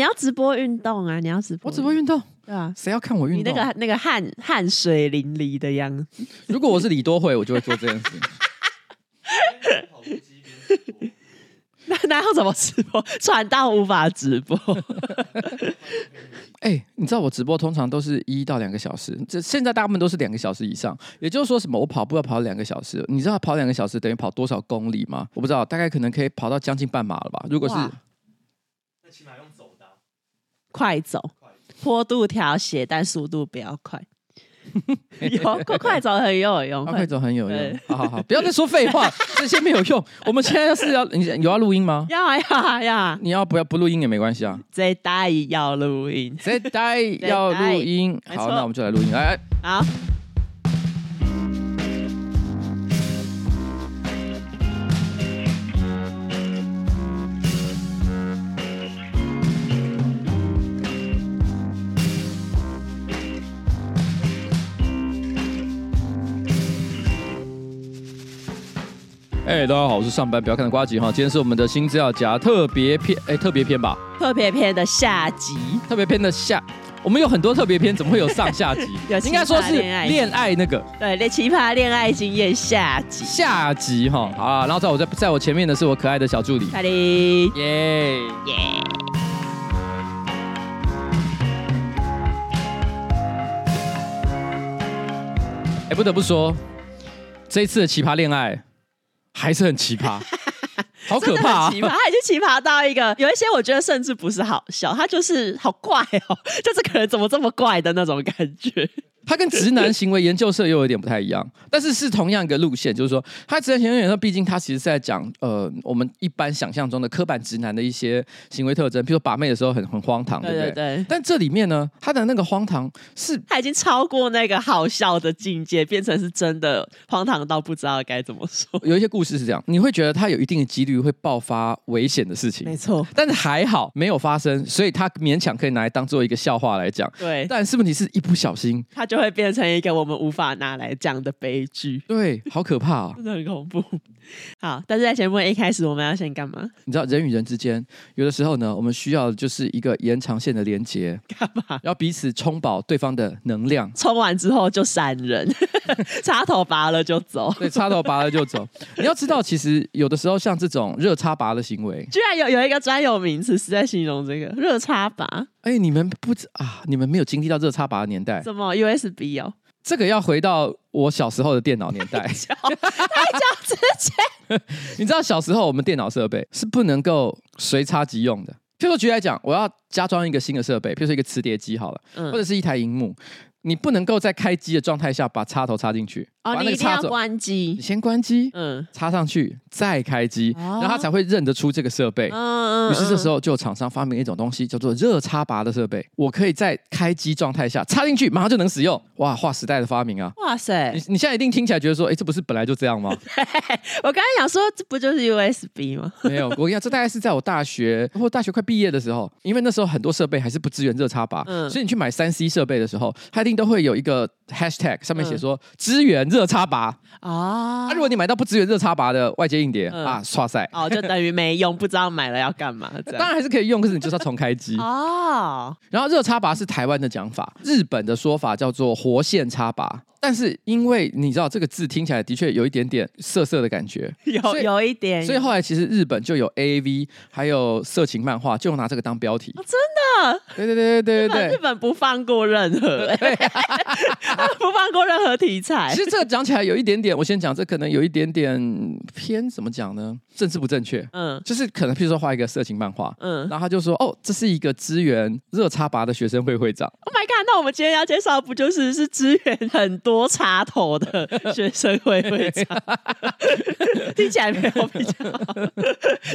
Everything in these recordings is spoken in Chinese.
你要直播运动啊！你要直播，我直播运动，对啊，谁要看我运动？你那个那个汗汗水淋漓的样子。如果我是李多慧，我就会做这件事。那 那要怎么直播？传到无法直播。哎、欸，你知道我直播通常都是一到两个小时，这现在大部分都是两个小时以上。也就是说，什么我跑步要跑两个小时，你知道跑两个小时等于跑多少公里吗？我不知道，大概可能可以跑到将近半马了吧？如果是，快走，坡度调斜，但速度不要快。有快快走很有用，快走很有用。好好好，不要再说废话，这些没有用。我们现在是要你有要录音吗？要啊要啊要啊！你要不要不录音也没关系啊。这代要录音，这代要录音。好，那我们就来录音。来，好。哎、欸，大家好，我是上班不要看的瓜吉哈。今天是我们的新资料夹特别篇，哎、欸，特别篇吧？特别篇的下集，特别篇的下，我们有很多特别篇，怎么会有上下集？应该说是恋爱那个，对，那奇葩恋爱经验下集，下集哈。好啊，然后在我在在我前面的是我可爱的小助理，凯莉，耶耶。哎，不得不说，这一次的奇葩恋爱。还是很奇葩，好可怕啊！奇葩，他已经奇葩到一个，有一些我觉得甚至不是好笑，他就是好怪哦，就这个人怎么这么怪的那种感觉。他跟直男行为研究社又有点不太一样，但是是同样一个路线，就是说，他直男行为研究社毕竟他其实是在讲呃我们一般想象中的刻板直男的一些行为特征，比如说把妹的时候很很荒唐，对不对？对对对。但这里面呢，他的那个荒唐是他已经超过那个好笑的境界，变成是真的荒唐到不知道该怎么说。有一些故事是这样，你会觉得他有一定的几率会爆发危险的事情，没错。但是还好没有发生，所以他勉强可以拿来当做一个笑话来讲。对。但是问题是一不小心，他就会变成一个。我们无法拿来讲的悲剧，对，好可怕啊、哦，真的很恐怖。好，但是在节目一开始，我们要先干嘛？你知道，人与人之间，有的时候呢，我们需要的就是一个延长线的连接，干嘛？要彼此充饱对方的能量。充完之后就闪人，插头拔了就走。对，插头拔了就走。你要知道，其实有的时候像这种热插拔的行为，居然有有一个专有名词是在形容这个热插拔。哎，你们不知啊？你们没有经历到热插拔的年代？什么 USB 哦？这个要回到我小时候的电脑年代，太久太久之前。你知道小时候我们电脑设备是不能够随插即用的。譬如说举例来讲，我要加装一个新的设备，譬如说一个磁碟机好了，嗯、或者是一台荧幕。你不能够在开机的状态下把插头插进去哦，你一定要关机，你先关机，嗯，插上去再开机，哦、然后它才会认得出这个设备。嗯嗯。于是这时候就有厂商发明一种东西，叫做热插拔的设备。我可以在开机状态下插进去，马上就能使用。哇，划时代的发明啊！哇塞，你你现在一定听起来觉得说，哎，这不是本来就这样吗？我刚才想说，这不就是 USB 吗？没有，我跟你讲，这大概是在我大学或大学快毕业的时候，因为那时候很多设备还是不支援热插拔，嗯，所以你去买三 C 设备的时候，它一定都会有一个。Hashtag 上面写说支援热插拔啊，那如果你买到不支援热插拔的外接硬碟啊，刷塞哦，就等于没用，不知道买了要干嘛。当然还是可以用，可是你就是要重开机哦。然后热插拔是台湾的讲法，日本的说法叫做活线插拔。但是因为你知道这个字听起来的确有一点点涩涩的感觉，有有一点，所以后来其实日本就有 AAV，还有色情漫画，就拿这个当标题。真的？对对对对对对，日本不放过任何，不放过任何题材。其实这个讲起来有一点点，我先讲，这可能有一点点偏，怎么讲呢？政治不正确。嗯，就是可能譬如说画一个色情漫画，嗯，然后他就说，哦，这是一个支援热插拔的学生会会长。Oh my god！那我们今天要介绍的不就是是支援很多。多插头的学生会会长，听起来没有比较好。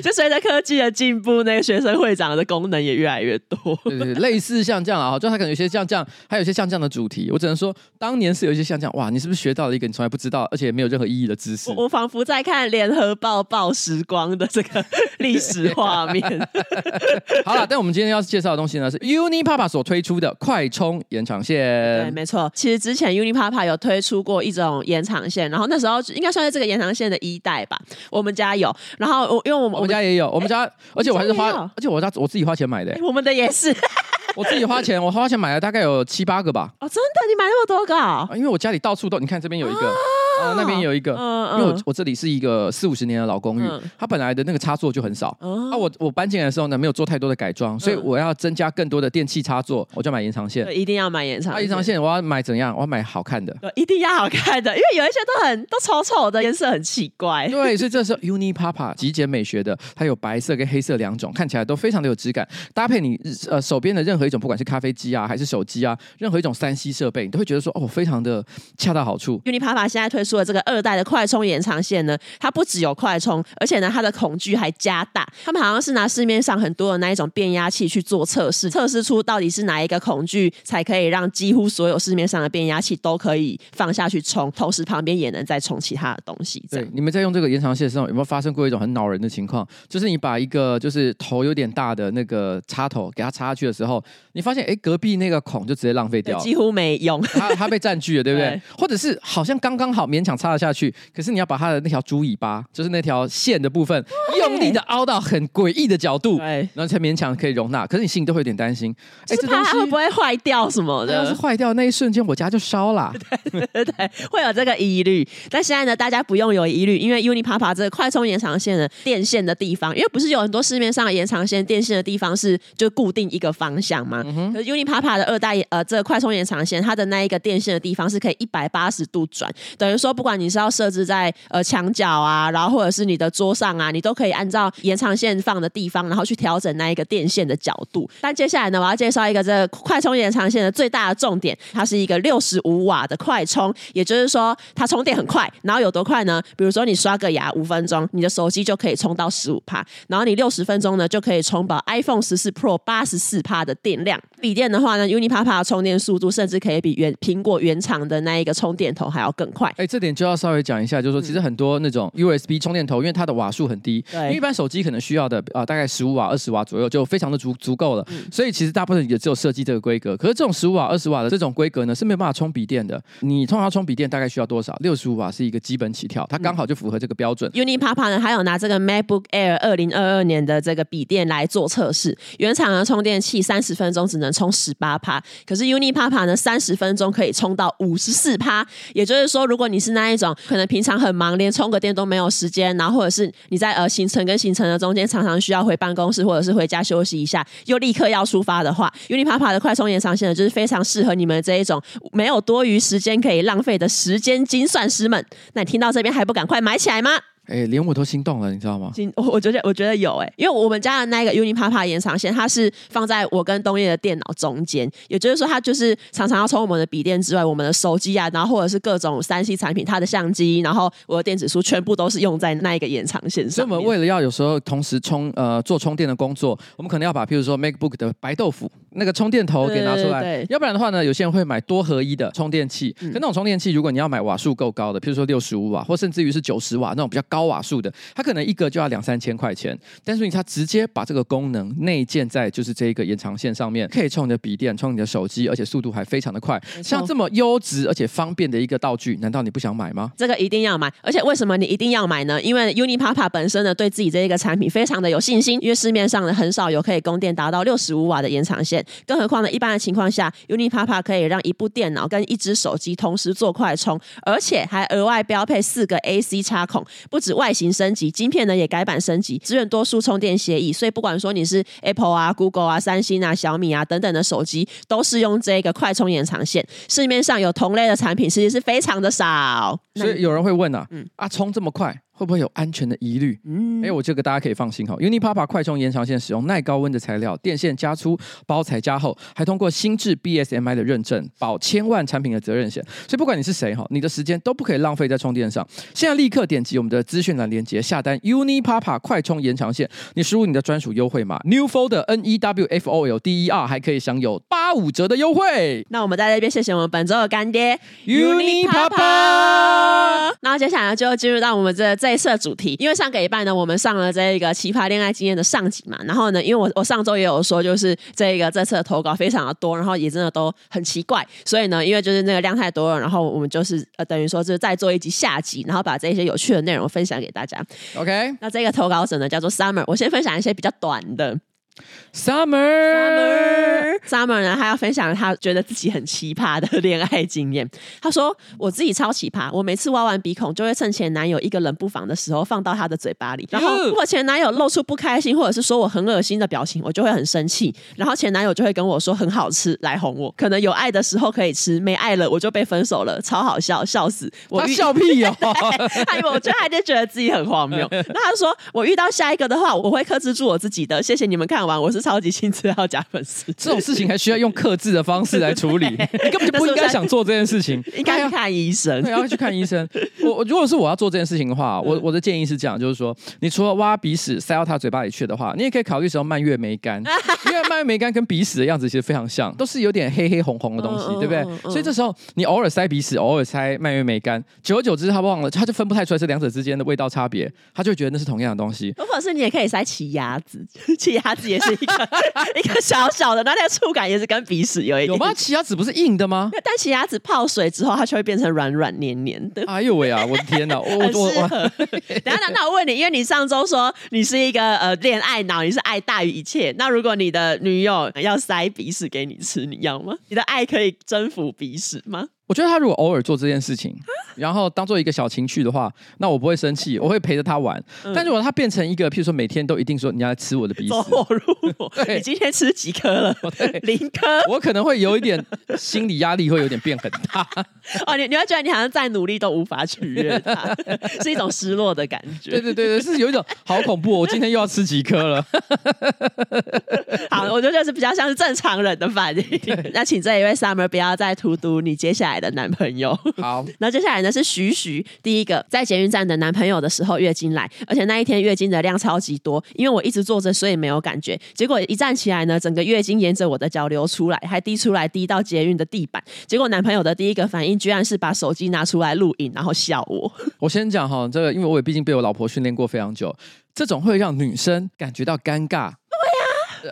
就随着科技的进步，那个学生会长的功能也越来越多。对对，类似像这样啊，就他可能有些像这样，还有一些像这样的主题。我只能说，当年是有一些像这样，哇，你是不是学到了一个你从来不知道，而且没有任何意义的知识？我，我仿佛在看联合报报时光的这个 历史画面。好了，但我们今天要介绍的东西呢，是 Unipapa 所推出的快充延长线。对，没错。其实之前有推出过一种延长线，然后那时候应该算是这个延长线的一代吧。我们家有，然后我因为我们我们家也有，我们家，而且我还是花，而且我家我自己花钱买的。我们的也是，我自己花钱，我花钱买了大概有七八个吧。哦，真的，你买那么多个？啊？因为我家里到处都，你看这边有一个。啊，那边有一个，因为我我这里是一个四五十年的老公寓，它本来的那个插座就很少。啊，我我搬进来的时候呢，没有做太多的改装，所以我要增加更多的电器插座，我就买延长线。一定要买延长线。延长线我要买怎样？我要买好看的。一定要好看的，因为有一些都很都丑丑的，颜色很奇怪。对，所以这是 Unipapa 极简美学的，它有白色跟黑色两种，看起来都非常的有质感。搭配你呃手边的任何一种，不管是咖啡机啊，还是手机啊，任何一种三 C 设备，你都会觉得说哦，非常的恰到好处。Unipapa 现在推出的这个二代的。快充延长线呢，它不只有快充，而且呢，它的孔距还加大。他们好像是拿市面上很多的那一种变压器去做测试，测试出到底是哪一个孔距才可以让几乎所有市面上的变压器都可以放下去充，同时旁边也能再充其他的东西。对，你们在用这个延长线的时候，有没有发生过一种很恼人的情况？就是你把一个就是头有点大的那个插头给它插下去的时候，你发现哎，隔壁那个孔就直接浪费掉了，几乎没用，它它被占据了，对不对？对，或者是好像刚刚好勉强插得下去。可是你要把它的那条猪尾巴，就是那条线的部分，用力的凹到很诡异的角度，然后才勉强可以容纳。可是你心里都会有点担心，哎，这东西会不会坏掉什么的？要是坏掉那一瞬间，我家就烧了。对对对，会有这个疑虑。但现在呢，大家不用有疑虑，因为 Unipapa 这个快充延长线的电线的地方，因为不是有很多市面上的延长线电线的地方是就固定一个方向嘛？嗯、可是 Unipapa 的二代呃，这个快充延长线，它的那一个电线的地方是可以一百八十度转，等于说不管你是要设置在呃墙角啊，然后或者是你的桌上啊，你都可以按照延长线放的地方，然后去调整那一个电线的角度。但接下来呢，我要介绍一个这个快充延长线的最大的重点，它是一个六十五瓦的快充，也就是说它充电很快。然后有多快呢？比如说你刷个牙五分钟，你的手机就可以充到十五帕，然后你六十分钟呢就可以充饱 iPhone 十四 Pro 八十四帕的电量。笔电的话呢，Unipapa 的充电速度甚至可以比原苹果原厂的那一个充电头还要更快。这点就要稍微讲一下，就是说其实很多那种 USB 充电头，因为它的瓦数很低，对，因为一般手机可能需要的啊、呃、大概十五瓦、二十瓦左右就非常的足足够了。嗯、所以其实大部分也只有设计这个规格。可是这种十五瓦、二十瓦的这种规格呢，是没有办法充笔电的。你通常充笔电大概需要多少？六十五瓦是一个基本起跳，它刚好就符合这个标准。嗯、Unipapa 呢，还有拿这个 MacBook Air 二零二二年的这个笔电来做测试，原厂的充电器三十分钟只能充十八趴，可是 Unipapa 呢，三十分钟可以充到五十四趴。也就是说，如果你是那一种可能平常很忙，连充个电都没有时间，然后或者是你在呃行程跟行程的中间常常需要回办公室或者是回家休息一下，又立刻要出发的话，Unipapa 的快充延长线呢，就是非常适合你们这一种没有多余时间可以浪费的时间精算师们。那你听到这边还不赶快买起来吗？哎，连我都心动了，你知道吗？心，我觉得我觉得有哎，因为我们家的那个 Unipapa 延长线，它是放在我跟东叶的电脑中间，也就是说，它就是常常要充我们的笔电之外，我们的手机啊，然后或者是各种三 C 产品，它的相机，然后我的电子书，全部都是用在那一个延长线上。所以我们为了要有时候同时充呃做充电的工作，我们可能要把譬如说 MacBook 的白豆腐那个充电头给拿出来，要不然的话呢，有些人会买多合一的充电器。嗯、可那种充电器，如果你要买瓦数够高的，譬如说六十五瓦，或甚至于是九十瓦那种比较高瓦数的。它可能一个就要两三千块钱，但是你它直接把这个功能内建在就是这一个延长线上面，可以充你的笔电，充你的手机，而且速度还非常的快。像这么优质而且方便的一个道具，难道你不想买吗？这个一定要买，而且为什么你一定要买呢？因为 Unipapa 本身呢对自己这一个产品非常的有信心，因为市面上呢很少有可以供电达到六十五瓦的延长线，更何况呢一般的情况下，Unipapa 可以让一部电脑跟一只手机同时做快充，而且还额外标配四个 AC 插孔，不止外形升级。晶片呢也改版升级，支援多数充电协议，所以不管说你是 Apple 啊、Google 啊、三星啊、小米啊等等的手机，都是用这个快充延长线。市面上有同类的产品，实际是非常的少。所以有人会问啊，嗯，啊，充这么快？会不会有安全的疑虑？嗯，哎，我这个大家可以放心哈。Unipapa 快充延长线使用耐高温的材料，电线加粗，包材加厚，还通过新制 BSMI 的认证，保千万产品的责任险。所以不管你是谁哈，你的时间都不可以浪费在充电上。现在立刻点击我们的资讯栏链接下单 Unipapa 快充延长线，你输入你的专属优惠码 Newfolder N E W F O L D E R，还可以享有八五折的优惠。那我们在这边谢谢我们本周的干爹 Unipapa。那接下来就进入到我们这。这一次的主题，因为上个礼拜呢，我们上了这一个奇葩恋爱经验的上集嘛，然后呢，因为我我上周也有说，就是这个这次的投稿非常的多，然后也真的都很奇怪，所以呢，因为就是那个量太多了，然后我们就是呃等于说是再做一集下集，然后把这些有趣的内容分享给大家。OK，那这个投稿者呢叫做 Summer，我先分享一些比较短的。Summer，Summer，Summer 呢，他要分享他觉得自己很奇葩的恋爱经验。他说：“我自己超奇葩，我每次挖完鼻孔，就会趁前男友一个人不防的时候放到他的嘴巴里。然后，如果前男友露出不开心或者是说我很恶心的表情，我就会很生气。然后前男友就会跟我说很好吃来哄我。可能有爱的时候可以吃，没爱了我就被分手了，超好笑，笑死！我他笑屁哦！他以为我觉得他就觉得自己很荒谬。那他说我遇到下一个的话，我会克制住我自己的。谢谢你们看。”完，我是超级亲自要加粉丝，这种事情还需要用克制的方式来处理，你根本就不应该想做这件事情，应该要看医生，对，要去看医生。我如果是我要做这件事情的话，我我的建议是这样，就是说，你除了挖鼻屎塞到他嘴巴里去的话，你也可以考虑使用蔓越莓干，因为蔓越莓干跟鼻屎的样子其实非常像，都是有点黑黑红红的东西，对不对？所以这时候你偶尔塞鼻屎，偶尔塞蔓越莓干，久而久之他忘了，他就分不太出来这两者之间的味道差别，他就会觉得那是同样的东西。或者是你也可以塞奇亚籽，奇亚籽也是一个。一个小小的，那那个触感也是跟鼻屎有一点。有吗？奇亚籽不是硬的吗？但奇亚籽泡水之后，它就会变成软软黏黏的。哎呦喂啊！我的天哪！我我我，我 等下，那我问你，因为你上周说你是一个呃恋爱脑，你是爱大于一切。那如果你的女友要塞鼻屎给你吃，你要吗？你的爱可以征服鼻屎吗？我觉得他如果偶尔做这件事情，然后当做一个小情趣的话，那我不会生气，我会陪着他玩。嗯、但如果他变成一个，譬如说每天都一定说你要来吃我的鼻屎，走火入魔，对，你今天吃几颗了？对，零颗。我可能会有一点心理压力，会有点变很大。哦，你你会觉得你好像再努力都无法取悦他，是一种失落的感觉。对对对对，是有一种好恐怖，我今天又要吃几颗了。好，我觉得是比较像是正常人的反应。那请这一位 Summer 不要再荼毒你接下来的男朋友。好，那接下来呢是徐徐，第一个在捷运站等男朋友的时候月经来，而且那一天月经的量超级多，因为我一直坐着，所以没有感觉。结果一站起来呢，整个月经沿着我的脚流出来，还滴出来滴到捷运的地板。结果男朋友的第一个反应居然是把手机拿出来录影，然后笑我。我先讲哈，这个因为我也毕竟被我老婆训练过非常久，这种会让女生感觉到尴尬。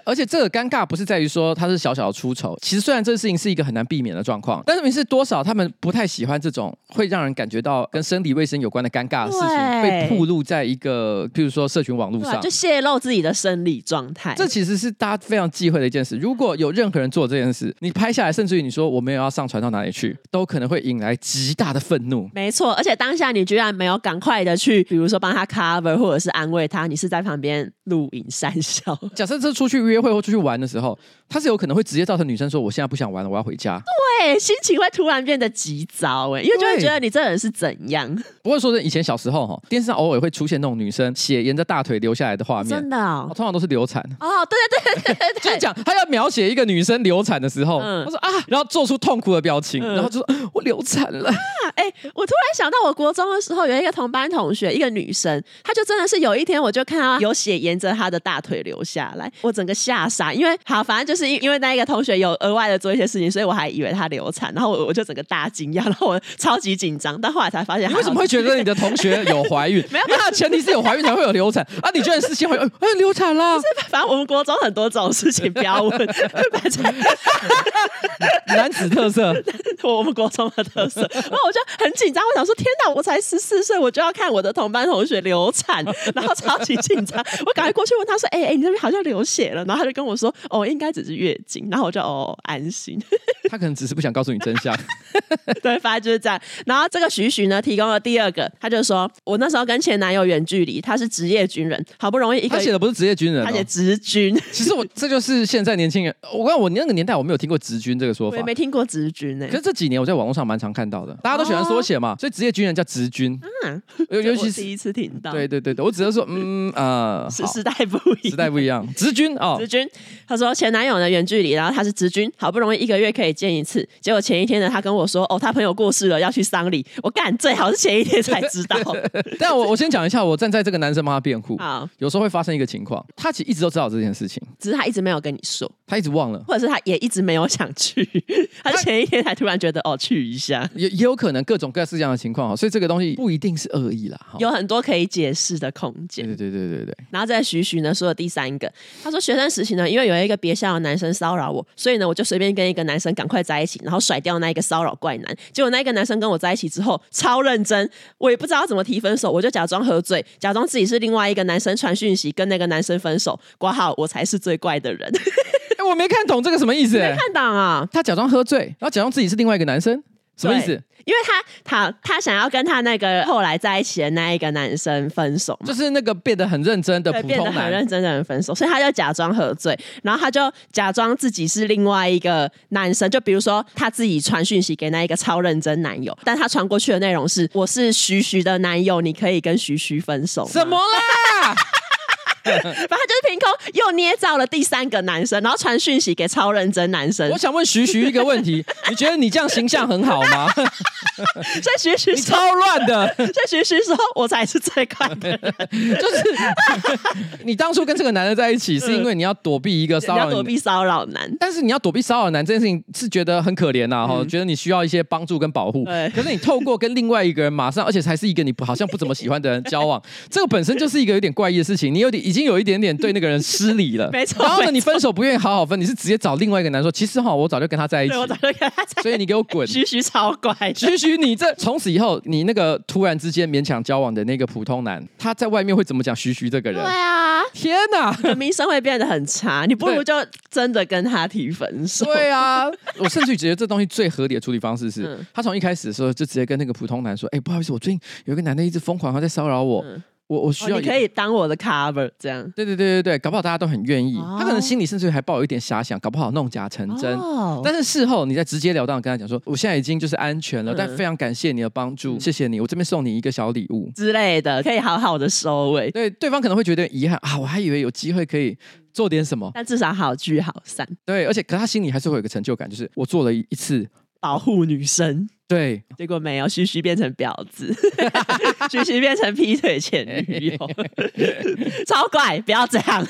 而且这个尴尬不是在于说他是小小的出丑，其实虽然这个事情是一个很难避免的状况，但是明是多少他们不太喜欢这种会让人感觉到跟生理卫生有关的尴尬的事情被暴露在一个，譬如说社群网络上，就泄露自己的生理状态。这其实是大家非常忌讳的一件事。如果有任何人做这件事，你拍下来，甚至于你说我没有要上传到哪里去，都可能会引来极大的愤怒。没错，而且当下你居然没有赶快的去，比如说帮他 cover 或者是安慰他，你是在旁边录影 讪笑。假设这出去约会或出去玩的时候，他是有可能会直接造成女生说：“我现在不想玩了，我要回家。”对，心情会突然变得急躁，哎，因为就会觉得你这人是怎样？不会说，是以前小时候哈，电视上偶尔会出现那种女生血沿着大腿流下来的画面，真的哦，通常都是流产。哦，对对对对对，就是讲他要描写一个女生流产的时候，嗯他说啊，然后做出痛苦的表情，然后就说我流产了。哎，我突然想到，我国中的时候有一个同班同学，一个女生，她就真的是有一天，我就看到有血沿着她的大腿流下来，我整个吓傻，因为好，反正就是因因为那一个同学有额外的做一些事情，所以我还以为他流产，然后我我就整个大惊讶，然后我超级紧张，但后来才发现，你 为什么会觉得你的同学有怀孕？没有，因为他的前提是有怀孕才会有流产啊！你居然是先怀孕，哎，流产了。反正我们国中很多这种事情，不要问。男子特色，我们国中的特色。然后我就很紧张，我想说，天哪，我才十四岁，我就要看我的同班同学流产，然后超级紧张。我赶快过去问他说：“哎、欸、哎、欸，你那边好像流血了。”然后他就跟我说：“哦，应该只是月经。”然后我就哦安心。他可能只是不想告诉你真相。对，反正就是这样。然后这个徐徐呢，提供了第二个，他就说：“我那时候跟前男友远距离，他是职业军人，好不容易一个。”他写的不是职业军人、哦，他写职军。其实我这就是现在年轻人。我告诉我那个年代我没有听过职军这个说法，我也没听过职军呢、欸。可是这几年我在网络上蛮常看到的，大家都喜欢缩写嘛，哦、所以职业军人叫职军。嗯，尤其是第一次听到。对对对对，我只是说，嗯呃，时时代不一样，时代不一样。职军哦，直军。他说前男友呢远距离，然后他是直军，好不容易一个月可以见一次，结果前一天呢，他跟我。我说，哦，他朋友过世了，要去丧礼。我干，最好是前一天才知道。但我我先讲一下，我站在这个男生帮他辩护。啊，有时候会发生一个情况，他其实一直都知道这件事情，只是他一直没有跟你说，他一直忘了，或者是他也一直没有想去，他前一天才突然觉得哦，去一下，也也有可能各种各式这样的情况哈，所以这个东西不一定是恶意啦，有很多可以解释的空间。对对对对对对。然后再徐徐呢说的第三个，他说学生时期呢，因为有一个别校的男生骚扰我，所以呢我就随便跟一个男生赶快在一起，然后甩掉那一个骚扰怪男。结果那一个男生跟我在一起之后超认真，我也不知道怎么提分手，我就假装喝醉，假装自己是另外一个男生传讯息跟那个男生分手，挂号我才是最怪的人。哎，我没看懂这个什么意思？没看懂啊？他假装喝醉，然后假装自己是另外一个男生。什么意思？因为他他他想要跟他那个后来在一起的那一个男生分手，就是那个变得很认真的普通男，变得很认真的人分手，所以他就假装喝醉，然后他就假装自己是另外一个男生，就比如说他自己传讯息给那一个超认真男友，但他传过去的内容是我是徐徐的男友，你可以跟徐徐分手。什么啦？反正就是凭空又捏造了第三个男生，然后传讯息给超认真男生。我想问徐徐一个问题，你觉得你这样形象很好吗？所以徐徐你超乱的。所以徐徐说，我才是最快的人。就是你当初跟这个男的在一起，是因为你要躲避一个骚扰，要躲避骚扰男。但是你要躲避骚扰男这件事情，是觉得很可怜呐，哈，觉得你需要一些帮助跟保护。可是你透过跟另外一个人马上，而且才是一个你好像不怎么喜欢的人交往，这个本身就是一个有点怪异的事情。你有点。已经有一点点对那个人失礼了，没错。然后呢，你分手不愿意好好分，你是直接找另外一个男说，其实哈，我早就跟他在一起，我早就跟他在一起，所以你给我滚。徐徐超怪，徐徐你这从此以后，你那个突然之间勉强交往的那个普通男，他在外面会怎么讲徐徐这个人？对啊，天哪，名声会变得很差。你不如就真的跟他提分手。对啊，我甚至觉得这东西最合理的处理方式是，嗯、他从一开始的时候就直接跟那个普通男说：“哎、欸，不好意思，我最近有一个男的一直疯狂他在骚扰我。嗯”我我需要、哦、你可以当我的 cover 这样，对对对对对，搞不好大家都很愿意。哦、他可能心里甚至还抱有一点遐想，搞不好弄假成真。哦、但是事后你再直截了当的跟他讲说，我现在已经就是安全了，嗯、但非常感谢你的帮助，嗯、谢谢你，我这边送你一个小礼物之类的，可以好好的收尾。对，对方可能会觉得遗憾啊，我还以为有机会可以做点什么，但至少好聚好散。对，而且可他心里还是会有一个成就感，就是我做了一一次保护女生。对，结果没有，徐徐变成婊子，徐徐变成劈腿前女友，超怪，不要这样。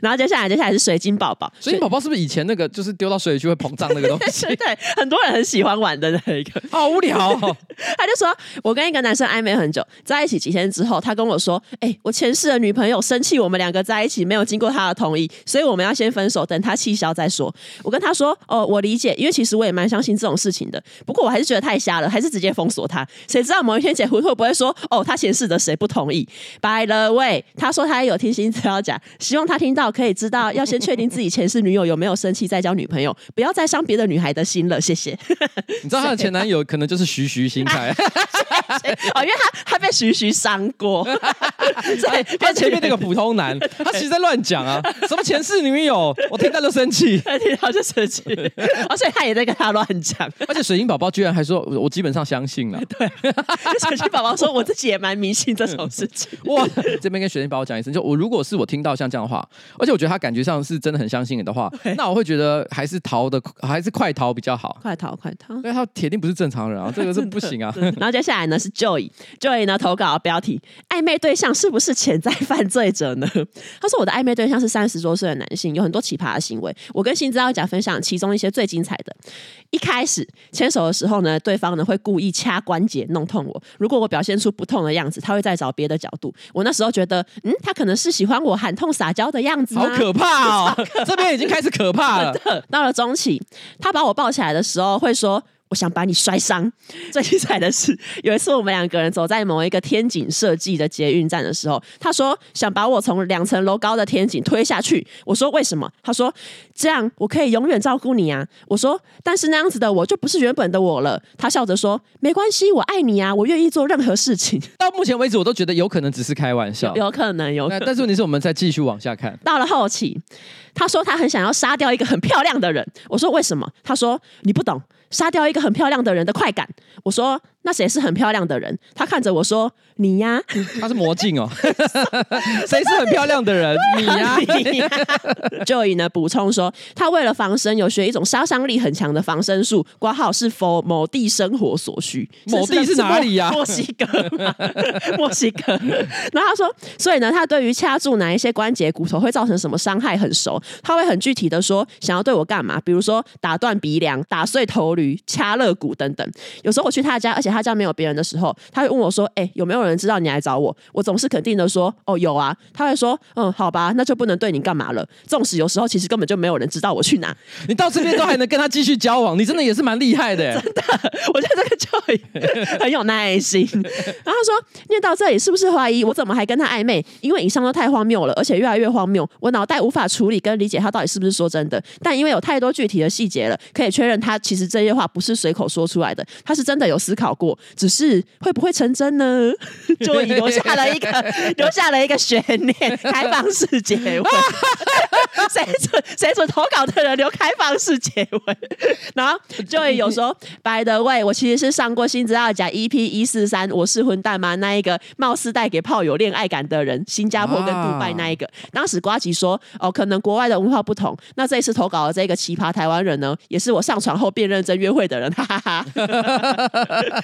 然后接下来，接下来是水晶宝宝。水晶宝宝是不是以前那个就是丢到水里去会膨胀那个东西？对，很多人很喜欢玩的那一个。好无聊哦。他就说，我跟一个男生暧昧很久，在一起几天之后，他跟我说：“哎、欸，我前世的女朋友生气，我们两个在一起没有经过他的同意，所以我们要先分手，等他气消再说。”我跟他说：“哦，我理解，因为其实我也蛮相信这种事情的。不过我还是觉得太瞎了，还是直接封锁他。谁知道某一天结婚会不会说哦，他前世的谁不同意？By the way，他说他也有听心资料讲，希望他听到可以知道，要先确定自己前世女友有没有生气再交女朋友，不要再伤别的女孩的心了。谢谢。你知道他的前男友可能就是徐徐心态哦，因为他他被徐徐伤过，所以他前面那个普通男，他其实在乱讲啊，什么前世女友，我听到就生气，听到就生气，而且他也在跟他乱讲，而且水晶宝宝居然还说。我基本上相信了。对，水晶宝宝说，我自己也蛮迷信这种事情。哇，这边跟水晶宝宝讲一声，就我如果是我听到像这样的话，而且我觉得他感觉上是真的很相信你的话，那我会觉得还是逃的，还是快逃比较好。快逃，快逃！因为他铁定不是正常人啊，这个是不行啊。然后接下来呢是 Joy，Joy 呢投稿标题：暧昧对象是不是潜在犯罪者呢？他说我的暧昧对象是三十多岁的男性，有很多奇葩的行为。我跟新资料夹分享其中一些最精彩的。一开始牵手的时候呢，对方呢会故意掐关节弄痛我。如果我表现出不痛的样子，他会再找别的角度。我那时候觉得，嗯，他可能是喜欢我喊痛撒娇的样子。好可怕哦！这边已经开始可怕了。到了中期，他把我抱起来的时候会说。我想把你摔伤。最精彩的是，有一次我们两个人走在某一个天井设计的捷运站的时候，他说想把我从两层楼高的天井推下去。我说为什么？他说这样我可以永远照顾你啊。我说但是那样子的我就不是原本的我了。他笑着说没关系，我爱你啊，我愿意做任何事情。到目前为止，我都觉得有可能只是开玩笑，有，有可能有可能。但是问题是我们再继续往下看。到了后期，他说他很想要杀掉一个很漂亮的人。我说为什么？他说你不懂。杀掉一个很漂亮的人的快感，我说那谁是很漂亮的人？他看着我说：“你呀。”他是魔镜哦。谁是很漂亮的人？你呀。Joy 呢补充说，他为了防身，有学一种杀伤力很强的防身术，挂号是 for 某地生活所需。某地是哪里呀、啊？墨西哥，墨西哥。然后他说，所以呢，他对于掐住哪一些关节、骨头会造成什么伤害很熟，他会很具体的说，想要对我干嘛？比如说打断鼻梁、打碎头颅、掐肋骨等等。有时候我去他家，而且他家没有别人的时候，他会问我说：“哎、欸，有没有人知道你来找我？”我总是肯定的说：“哦，有啊。”他会说：“嗯，好吧，那就不能对你干嘛了。”纵使有时候其实根本就没有人知道我去哪，你到这边都还能跟他继续交往，你真的也是蛮厉害的。真的，我觉得这个教育很有耐心。然后他说：“念到这里，是不是怀疑我怎么还跟他暧昧？因为以上都太荒谬了，而且越来越荒谬，我脑袋无法处理跟理解他到底是不是说真的。但因为有太多具体的细节了，可以确认他其实这些话不是随口说出来的，他是真的有思考过，只是会不会成真呢？就留下了一个 留下了一个悬念，开放式结尾。谁准谁准投稿的人留开放式结尾？然后就会有说，By the way，我其实是上过新资料夹 EP 一四三，我是混蛋吗？那一个貌似带给炮友恋爱感的人，新加坡跟杜拜那一个。当时瓜吉说，哦，可能国外的文化不同。那这一次投稿的这个奇葩台湾人呢，也是我上床后便认真约会的人，哈哈哈。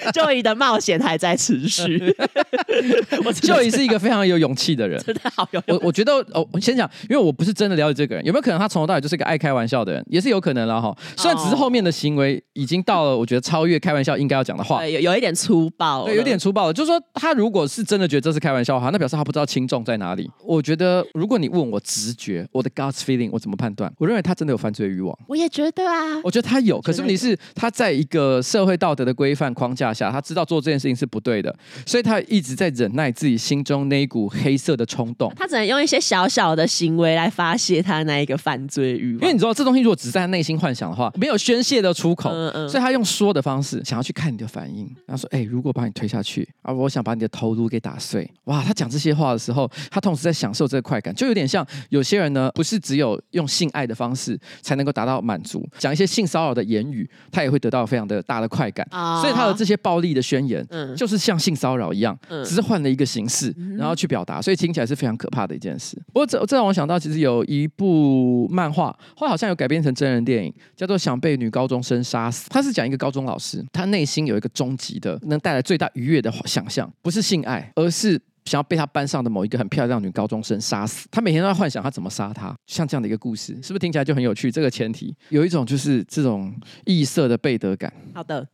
Joey 的冒险还在持续。我 Joey 是一个非常有勇气的人，真的好有。我我觉得哦，我先讲，因为我不是真的了解这个人，有没有可能他从头到尾就是一个爱开玩笑的人，也是有可能了哈。虽然只是后面的行为已经到了，我觉得超越开玩笑应该要讲的话，有有一点粗暴，对，有点粗暴了。就是说，他如果是真的觉得这是开玩笑的话，那表示他不知道轻重在哪里。我觉得，如果你问我直觉，我的 gut feeling，我怎么判断？我认为他真的有犯罪欲望。我也觉得啊，我觉得他有。可是问题是，他在一个社会道德的规范框架下，他知道做这件事情是不对的，所以他一直在忍耐自己心中那一股黑色的冲动。他只能用一些小小的行为来发泄他那一个犯罪欲望。因为你知道，这东西如果只在内心幻想的话，没有宣泄的出口，嗯嗯，所以他用说的方式想要去看你的反应。然后说：“哎、欸，如果把你推下去啊，我想把你的头颅给打碎。”哇，他讲这些话的时候，他同时在享受这个快感，就有点像有些人呢，不是只有用性爱的方式才能够达到满足，讲一些性骚扰的言语，他也会得到非常的大的快感。哦、所以他的这些暴力的宣言，嗯，就是像性骚扰一样，嗯，只是换了一个形式，然后去表达，所以听起来是非常可怕的一件事。不过这这让我想到，其实有一部漫画，后来好像有改编成真人电影，叫做《想被女高中生杀死》。他是讲一个高中老师，他内心有一个终极的，能带来最大愉悦的想象，不是性爱，而是。想要被他班上的某一个很漂亮女高中生杀死，他每天都在幻想他怎么杀她，像这样的一个故事，是不是听起来就很有趣？这个前提有一种就是这种异色的背德感。好的。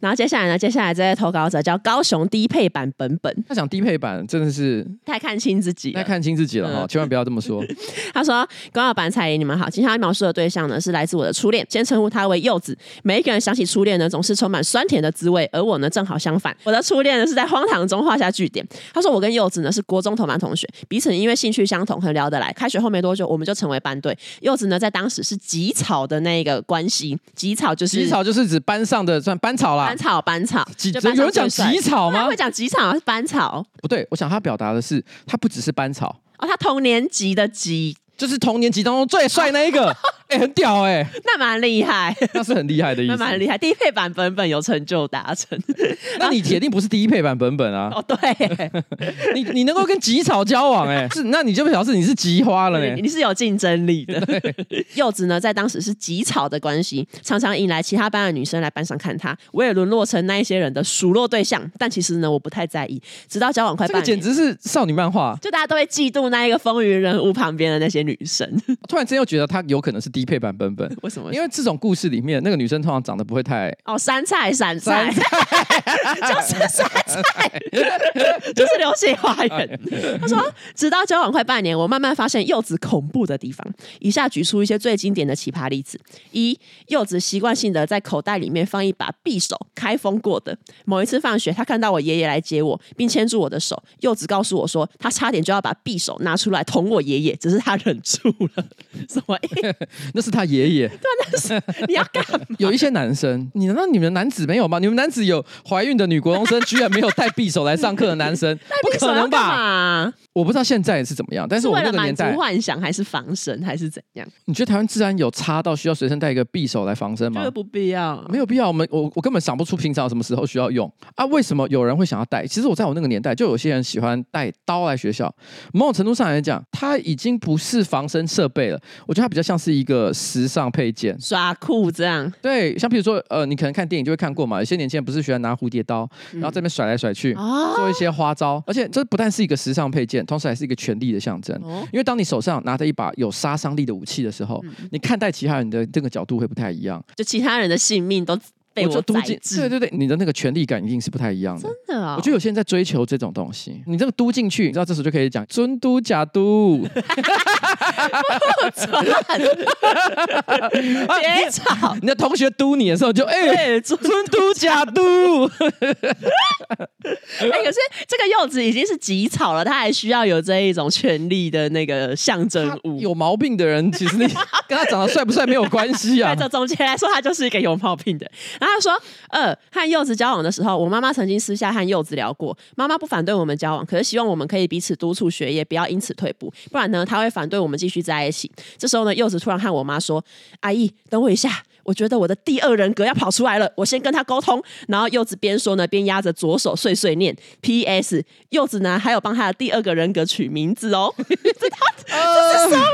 然后接下来呢？接下来这位投稿者叫高雄低配版本本。他讲低配版真的是太看清自己，太看清自己了哈！嗯、千万不要这么说。他说：“高老板、彩玲，你们好。今天要描述的对象呢，是来自我的初恋，先称呼他为柚子。每一个人想起初恋呢，总是充满酸甜的滋味。而我呢，正好相反。我的初恋呢，是在荒唐中画下句点。他说，我跟柚子呢是国中同班同学，彼此因为兴趣相同，很聊得来。开学后没多久，我们就成为班队。柚子呢，在当时是吉草的那个关系，吉草就是吉草，就是指班上的算班草啦，班草，班草。”有人讲吉草吗？会讲吉草是班草？不对，我想他表达的是，他不只是班草哦，他同年级的吉，就是同年级当中最帅那一个。哎、欸，很屌哎、欸，那蛮厉害，那是很厉害的意思，那蛮厉害。低配版本本有成就达成，那你铁定不是低配版本本啊？哦，对，你你能够跟吉草交往、欸，哎，是，那你就表示你是吉花了呢、欸，你是有竞争力的。柚子呢，在当时是吉草的关系，常常引来其他班的女生来班上看他，我也沦落成那一些人的数落对象。但其实呢，我不太在意。直到交往快半年，这个简直是少女漫画，就大家都会嫉妒那一个风云人物旁边的那些女生。突然之间又觉得他有可能是。低配版本本 为什么？因为这种故事里面，那个女生通常长得不会太哦，山菜山菜，就是山菜，就是流星花园。他说，直到交往快半年，我慢慢发现柚子恐怖的地方。以下举出一些最经典的奇葩例子：一，柚子习惯性的在口袋里面放一把匕首，开封过的。某一次放学，他看到我爷爷来接我，并牵住我的手。柚子告诉我说，他差点就要把匕首拿出来捅我爷爷，只是他忍住了。什么？那是他爷爷。对，那是你要干嘛？有一些男生，你难道你们男子没有吗？你们男子有怀孕的女国中生，居然没有带匕首来上课的男生？不可能吧？我不知道现在是怎么样，但是我那个年代满足，幻想还是防身还是怎样？你觉得台湾治安有差到需要随身带一个匕首来防身吗觉得？不必要。没有必要，我们我我根本想不出平常什么时候需要用啊？为什么有人会想要带？其实我在我那个年代，就有些人喜欢带刀来学校。某种程度上来讲，它已经不是防身设备了，我觉得它比较像是一个时尚配件。耍酷这样，对，像比如说，呃，你可能看电影就会看过嘛，有些年轻人不是喜欢拿蝴蝶刀，然后这边甩来甩去，哦做一些花招，而且这不但是一个时尚配件，同时还是一个权力的象征。哦因为当你手上拿着一把有杀伤力的武器的时候，你看待其他人的这个角度会不太一样。就其他人的性命都被我就督进，宰制，对对对，你的那个权力感一定是不太一样的。真的啊、我觉得有些人在追求这种东西，你这个督进去，你知道这时候就可以讲尊督假督，别吵，你的同学嘟你的时候就哎、对，尊尊督假嘟，哎、可是这个柚子已经是极草了，他还需要有这一种权力的那个象征物。有毛病的人其实你 跟他长得帅不帅没有关系啊对，。这总结来说，他就是一个有毛病的。然后他说，呃，和柚子交往的时候，我妈妈曾经私下和柚子聊过，妈妈不反对我们交往，可是希望我们可以彼此督促学业，不要因此退步，不然呢，她会反对我们继续在一起。这时候呢，柚子突然和我妈说：“阿姨，等我一下。”我觉得我的第二人格要跑出来了，我先跟他沟通。然后柚子边说呢，边压着左手碎碎念。P.S. 柚子呢，还有帮他的第二个人格取名字哦。这是什么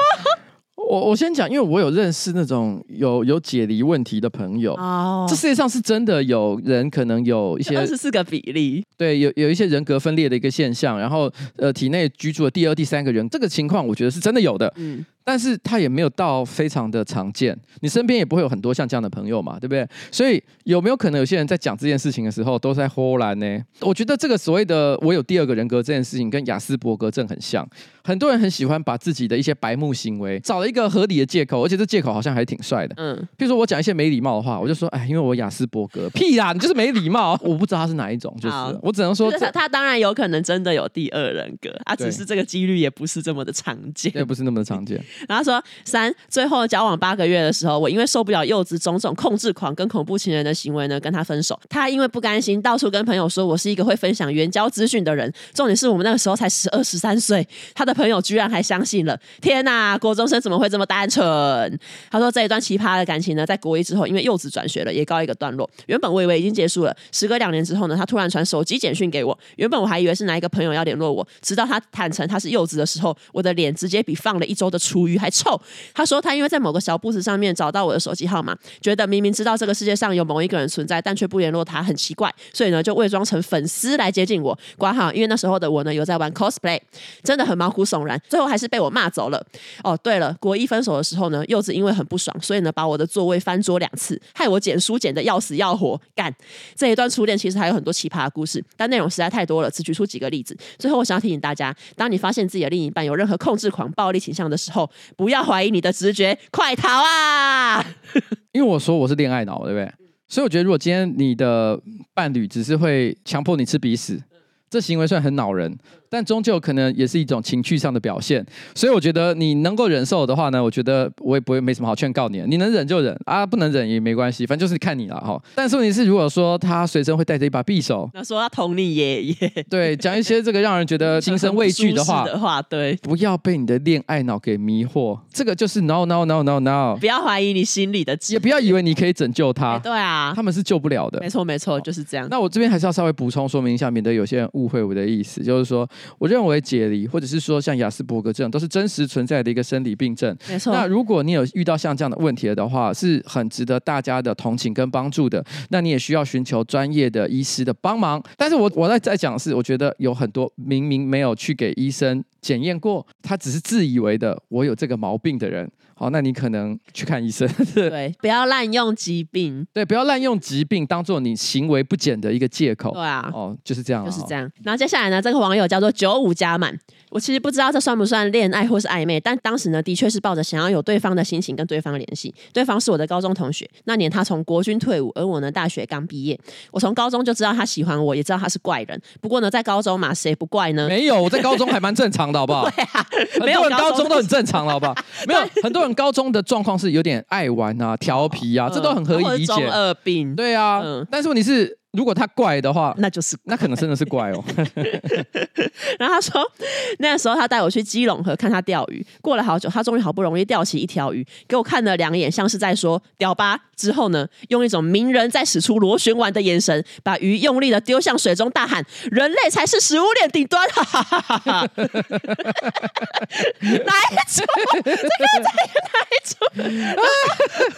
我我先讲，因为我有认识那种有有解离问题的朋友。哦这世界上是真的有人可能有一些二十四个比例，对，有有一些人格分裂的一个现象，然后呃，体内居住的第二、第三个人，这个情况我觉得是真的有的。嗯，但是他也没有到非常的常见，你身边也不会有很多像这样的朋友嘛，对不对？所以有没有可能有些人在讲这件事情的时候都在忽然呢？我觉得这个所谓的我有第二个人格这件事情跟雅斯伯格症很像，很多人很喜欢把自己的一些白目行为找了一个合理的借口，而且这借口好像还挺帅的。嗯，譬如说我讲一些没礼貌的话，我就说哎，因为我雅斯伯格，屁啦，你就是没礼貌，我不知道他是哪一种，就是我只能说他他当然有可能真的有第二人格，啊，只是这个几率也不是这么的常见。也不是那么的常见。然后说三，最后交往八个月的时候，我因为受不了柚子种种控制狂跟恐怖情人的行为呢，跟他分手。他因为不甘心，到处跟朋友说我是一个会分享援交资讯的人。重点是我们那个时候才十二十三岁，他的朋友居然还相信了。天哪，国中生怎么会这么单纯？他说这一段奇葩的感情呢，在国一之后，因为柚子转学了，也告一个段落。原本我以为已经结束了，时隔两年之后呢，他突然传手机简讯给我。原本我还以为是哪一个朋友要联络我，直到他坦诚他是柚子的时候，我的脸直接比放了一周的鱼还臭。他说他因为在某个小簿子上面找到我的手机号码，觉得明明知道这个世界上有某一个人存在，但却不联络他，很奇怪，所以呢就伪装成粉丝来接近我。挂号，因为那时候的我呢有在玩 cosplay，真的很毛骨悚然，最后还是被我骂走了。哦，对了，国一分手的时候呢，柚子因为很不爽，所以呢把我的座位翻桌两次，害我捡书捡得要死要活。干，这一段初恋其实还有很多奇葩的故事，但内容实在太多了，只举出几个例子。最后我想要提醒大家，当你发现自己的另一半有任何控制狂、暴力倾向的时候，不要怀疑你的直觉，快逃啊！因为我说我是恋爱脑，对不对？所以我觉得，如果今天你的伴侣只是会强迫你吃鼻屎，这行为算很恼人。但终究可能也是一种情绪上的表现，所以我觉得你能够忍受的话呢，我觉得我也不会没什么好劝告你的，你能忍就忍啊，不能忍也没关系，反正就是看你了哈。但是问题是，如果说他随身会带着一把匕首，那说他捅你爷爷，对，讲一些这个让人觉得心生畏惧的话的话，对，不要被你的恋爱脑给迷惑，这个就是 no no no no no，不要怀疑你心里的，也不要以为你可以拯救他，对啊，他们是救不了的，没错没错，就是这样。那我这边还是要稍微补充说明一下，免得有些人误会我的意思，就是说，我认为解离或者是说像雅斯伯格症都是真实存在的一个生理病症。没错。那如果你有遇到像这样的问题的话，是很值得大家的同情跟帮助的。那你也需要寻求专业的医师的帮忙。但是我我在在讲的是，我觉得有很多明明没有去给医生检验过，他只是自以为的我有这个毛病的人。好，那你可能去看医生。对，不要滥用疾病。对，不要滥用疾病当做你行为不检的一个借口。对啊，哦，就是这样、啊，就是这样。然后接下来呢，这个网友叫做九五加满。我其实不知道这算不算恋爱或是暧昧，但当时呢，的确是抱着想要有对方的心情跟对方联系。对方是我的高中同学，那年他从国军退伍，而我呢，大学刚毕业。我从高中就知道他喜欢我，也知道他是怪人。不过呢，在高中嘛，谁不怪呢？没有，我在高中还蛮正常的，好不好？对啊，很多人高中都很正常了，好不好？没有，很多人高中的状况是有点爱玩啊、调皮啊，这都很可以理解。中二病。对啊，但是问题是。如果他怪的话，那就是那可能真的是怪哦。然后他说，那个时候他带我去基隆河看他钓鱼，过了好久，他终于好不容易钓起一条鱼，给我看了两眼，像是在说“屌吧”。之后呢，用一种名人在使出螺旋丸的眼神，把鱼用力的丢向水中，大喊：“人类才是食物链顶端！”哈哈哈哈哈！哪一出？这个在哪一出？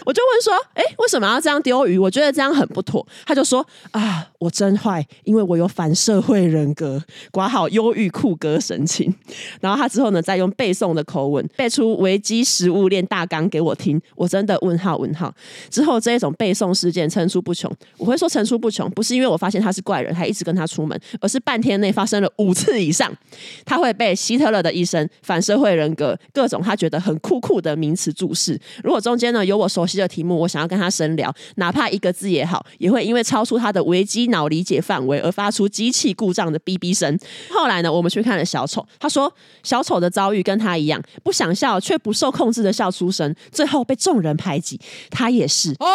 我就问说：“哎，为什么要这样丢鱼？我觉得这样很不妥。”他就说：“啊，我真坏，因为我有反社会人格，括号忧郁酷哥神情。”然后他之后呢，再用背诵的口吻背出维基食物链大纲给我听。我真的问号问号之后后这一种背诵事件层出不穷。我会说层出不穷，不是因为我发现他是怪人，还一直跟他出门，而是半天内发生了五次以上。他会被希特勒的一生、反社会人格、各种他觉得很酷酷的名词注释。如果中间呢有我熟悉的题目，我想要跟他深聊，哪怕一个字也好，也会因为超出他的维基脑理解范围而发出机器故障的哔哔声。后来呢，我们去看了小丑，他说小丑的遭遇跟他一样，不想笑却不受控制的笑出声，最后被众人排挤。他也是。哦，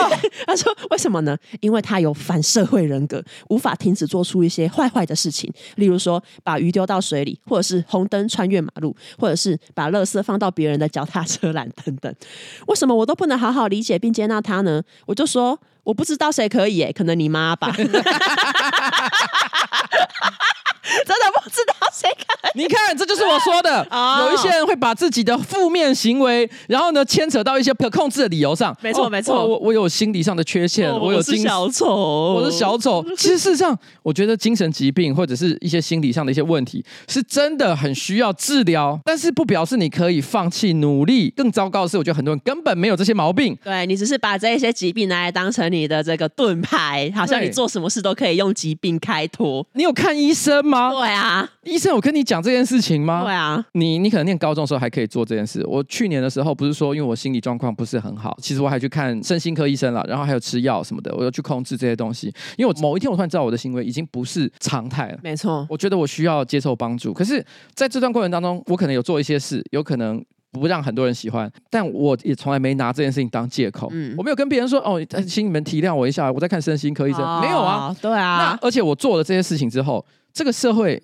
他说为什么呢？因为他有反社会人格，无法停止做出一些坏坏的事情，例如说把鱼丢到水里，或者是红灯穿越马路，或者是把垃圾放到别人的脚踏车栏等等。为什么我都不能好好理解并接纳他呢？我就说我不知道谁可以，欸，可能你妈吧。真的不知道谁看？你看，这就是我说的。有一些人会把自己的负面行为，然后呢，牵扯到一些可控制的理由上。没错，没错。我我有心理上的缺陷，我有精小丑，我是小丑。其实事实上，我觉得精神疾病或者是一些心理上的一些问题，是真的很需要治疗。但是不表示你可以放弃努力。更糟糕的是，我觉得很多人根本没有这些毛病。对，你只是把这一些疾病拿来当成你的这个盾牌，好像你做什么事都可以用疾病开脱。你有看医生吗？对啊，医生有跟你讲这件事情吗？对啊，你你可能念高中的时候还可以做这件事。我去年的时候不是说，因为我心理状况不是很好，其实我还去看身心科医生了，然后还有吃药什么的，我要去控制这些东西。因为我某一天我突然知道我的行为已经不是常态了，没错，我觉得我需要接受帮助。可是在这段过程当中，我可能有做一些事，有可能不让很多人喜欢，但我也从来没拿这件事情当借口。嗯，我没有跟别人说哦，请你们体谅我一下，我在看身心科医生，哦、没有啊，对啊。那而且我做了这些事情之后。这个社会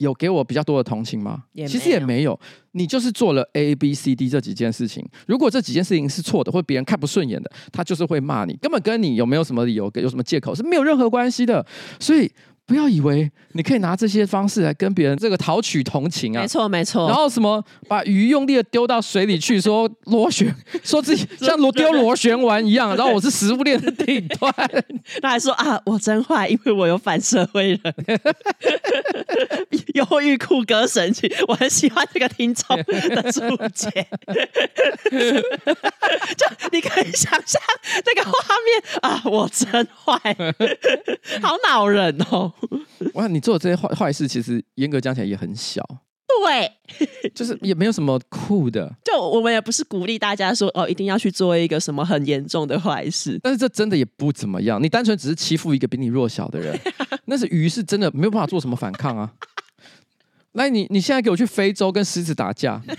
有给我比较多的同情吗？其实也没有。你就是做了 A、B、C、D 这几件事情，如果这几件事情是错的，或别人看不顺眼的，他就是会骂你，根本跟你有没有什么理由、有什么借口是没有任何关系的。所以。不要以为你可以拿这些方式来跟别人这个讨取同情啊！没错没错。然后什么把鱼用力的丢到水里去，说螺旋，说自己像 螺丢螺旋丸一样。然后我是食物链的顶端，他还说啊，我真坏，因为我有反社会人，忧郁酷哥神器。我很喜欢这个听众的注解，就你可以想象那个画面啊，我真坏，好恼人哦。哇，你做的这些坏坏事，其实严格讲起来也很小。对，就是也没有什么酷的。就我们也不是鼓励大家说哦，一定要去做一个什么很严重的坏事。但是这真的也不怎么样。你单纯只是欺负一个比你弱小的人，那是鱼是真的没有办法做什么反抗啊。来，你你现在给我去非洲跟狮子打架，说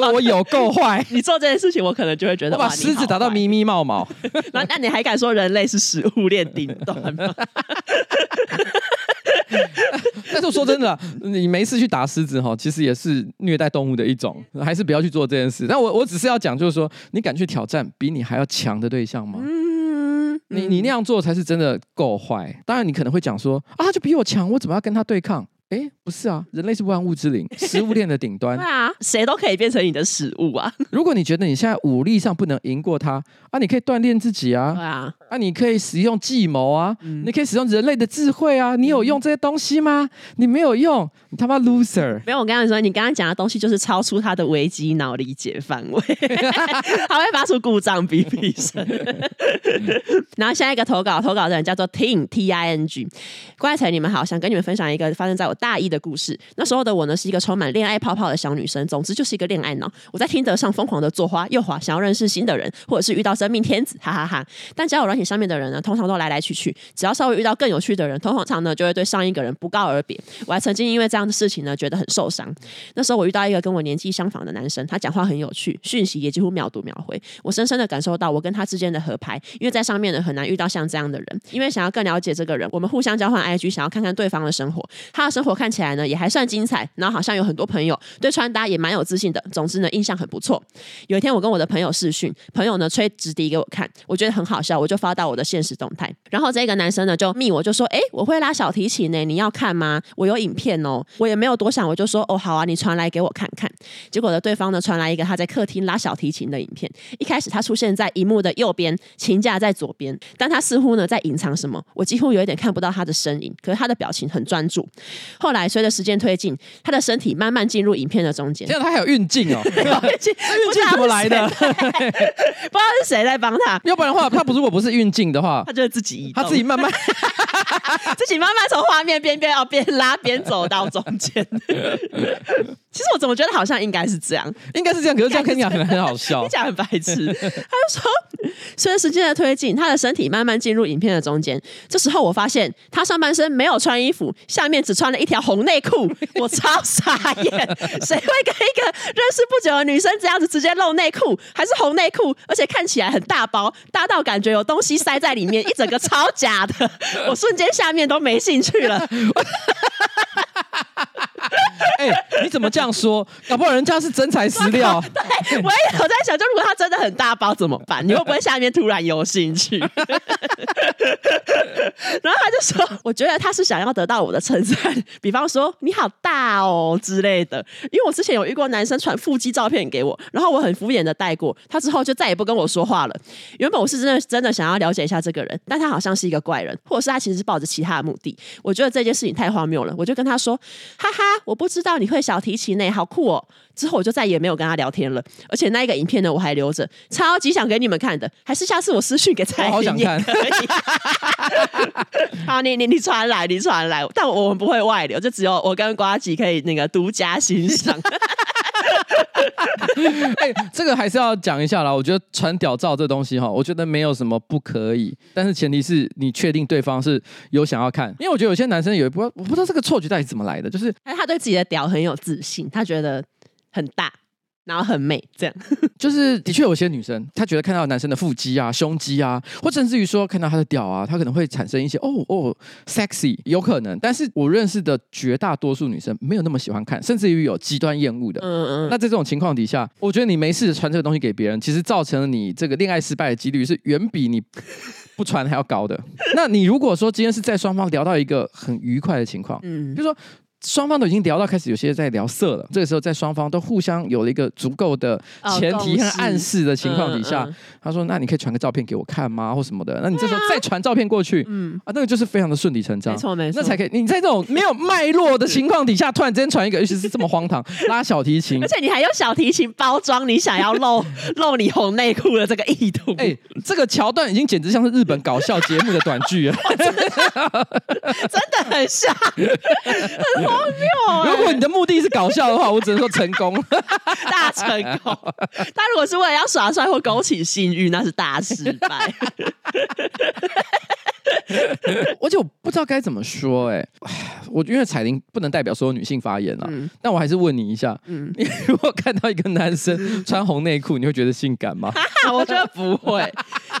我有够坏。你做这件事情，我可能就会觉得我把狮子打到咪咪冒毛。那那你还敢说人类是食物链顶端吗？但是我说真的，你没事去打狮子哈，其实也是虐待动物的一种，还是不要去做这件事。但我我只是要讲，就是说，你敢去挑战比你还要强的对象吗？嗯，你你那样做才是真的够坏。当然，你可能会讲说，啊，他就比我强，我怎么要跟他对抗？哎，不是啊，人类是万物之灵，食物链的顶端。对啊，谁都可以变成你的食物啊。如果你觉得你现在武力上不能赢过他啊，你可以锻炼自己啊。对啊，啊，你可以使用计谋啊，嗯、你可以使用人类的智慧啊。你有用这些东西吗？你没有用，你他妈 loser。没有，我跟你说，你刚刚讲的东西就是超出他的危机脑理解范围，他会发出故障哔哔声。然后下一个投稿，投稿的人叫做 Ting T I N G。乖才你们好，想跟你们分享一个发生在我大一的的故事。那时候的我呢，是一个充满恋爱泡泡的小女生，总之就是一个恋爱脑。我在听得上疯狂的左滑右滑，想要认识新的人，或者是遇到生命天子，哈哈哈，哈。但交友软体上面的人呢，通常都来来去去，只要稍微遇到更有趣的人，通常呢就会对上一个人不告而别。我还曾经因为这样的事情呢，觉得很受伤。那时候我遇到一个跟我年纪相仿的男生，他讲话很有趣，讯息也几乎秒读秒回。我深深的感受到我跟他之间的合拍，因为在上面呢很难遇到像这样的人。因为想要更了解这个人，我们互相交换 IG，想要看看对方的生活。他的生活看起来呢也还算精彩，然后好像有很多朋友，对穿搭也蛮有自信的。总之呢印象很不错。有一天我跟我的朋友视讯，朋友呢吹直笛给我看，我觉得很好笑，我就发到我的现实动态。然后这个男生呢就密我就说，哎，我会拉小提琴呢，你要看吗？我有影片哦。我也没有多想，我就说，哦好啊，你传来给我看看。结果呢对方呢传来一个他在客厅拉小提琴的影片。一开始他出现在荧幕的右边，琴架在左边，但他似乎呢在隐藏什么，我几乎有一点看不到他的身影，可是他的表情很专注。后来随着时间推进，他的身体慢慢进入影片的中间。这样他还有运镜哦，运镜运镜怎么来的？不知道是谁在帮他。要不然的话，他不如果不是运镜的话，他就是自己移动，他自己慢慢自己慢慢从画面边边哦边拉边走到中间。其实我怎么觉得好像应该是这样，应该是这样，可是这样跟你讲可能很好笑，你讲很白痴。他就说，随着时间的推进，他的身体慢慢进入影片的中间。这时候我发现他上半身没有穿衣服，下面只穿了一条红内裤，我超傻眼。谁会跟一个认识不久的女生这样子直接露内裤，还是红内裤，而且看起来很大包，大到感觉有东西塞在里面，一整个超假的。我瞬间下面都没兴趣了。哎、欸，你怎么这样说？搞不好人家是真材实料。对，我也有在想，就如果他真的很大包怎么办？你会不会下面突然有兴趣？然后他就说：“我觉得他是想要得到我的称赞，比方说你好大哦之类的。”因为我之前有遇过男生传腹肌照片给我，然后我很敷衍的带过，他之后就再也不跟我说话了。原本我是真的真的想要了解一下这个人，但他好像是一个怪人，或者是他其实是抱着其他的目的。我觉得这件事情太荒谬了，我就跟他说：“哈哈，我不知道你会小提琴呢，好酷哦！”之后我就再也没有跟他聊天了。而且那一个影片呢，我还留着，超级想给你们看的。还是下次我私讯给蔡 好想看。好，你你你传来，你传来，但我们不会外流，就只有我跟瓜吉可以那个独家欣赏。哎、欸，这个还是要讲一下啦。我觉得传屌照这东西哈，我觉得没有什么不可以，但是前提是你确定对方是有想要看。因为我觉得有些男生有一不，我不知道这个错觉到底怎么来的，就是哎他对自己的屌很有自信，他觉得很大。然后很美，这样 就是的确有些女生，她觉得看到男生的腹肌啊、胸肌啊，或甚至于说看到他的屌啊，她可能会产生一些哦哦 sexy，有可能。但是我认识的绝大多数女生没有那么喜欢看，甚至于有极端厌恶的。嗯嗯。那在这种情况底下，我觉得你没事传这个东西给别人，其实造成了你这个恋爱失败的几率是远比你不传还要高的。那你如果说今天是在双方聊到一个很愉快的情况，嗯，比如说。双方都已经聊到开始，有些在聊色了。这个时候，在双方都互相有了一个足够的前提和暗示的情况底下，哦、他说：“那你可以传个照片给我看吗？或什么的？那你这时候再传照片过去，嗯啊，那个就是非常的顺理成章，没错没错，那才可以。你在这种没有脉络的情况底下，突然之间传一个，尤其是这么荒唐，拉小提琴，而且你还用小提琴包装你想要露 露你红内裤的这个意图。哎、欸，这个桥段已经简直像是日本搞笑节目的短剧了，真的，真的很像，很荒谬、欸。如果你的目的是搞笑的话，我只能说成功，大成功。但如果是为了要耍帅或勾起性欲，那是大失败。而且我不知道该怎么说、欸，哎，我因为彩铃不能代表所有女性发言啊，嗯、但我还是问你一下，嗯，你如果看到一个男生穿红内裤，你会觉得性感吗？我觉得不会，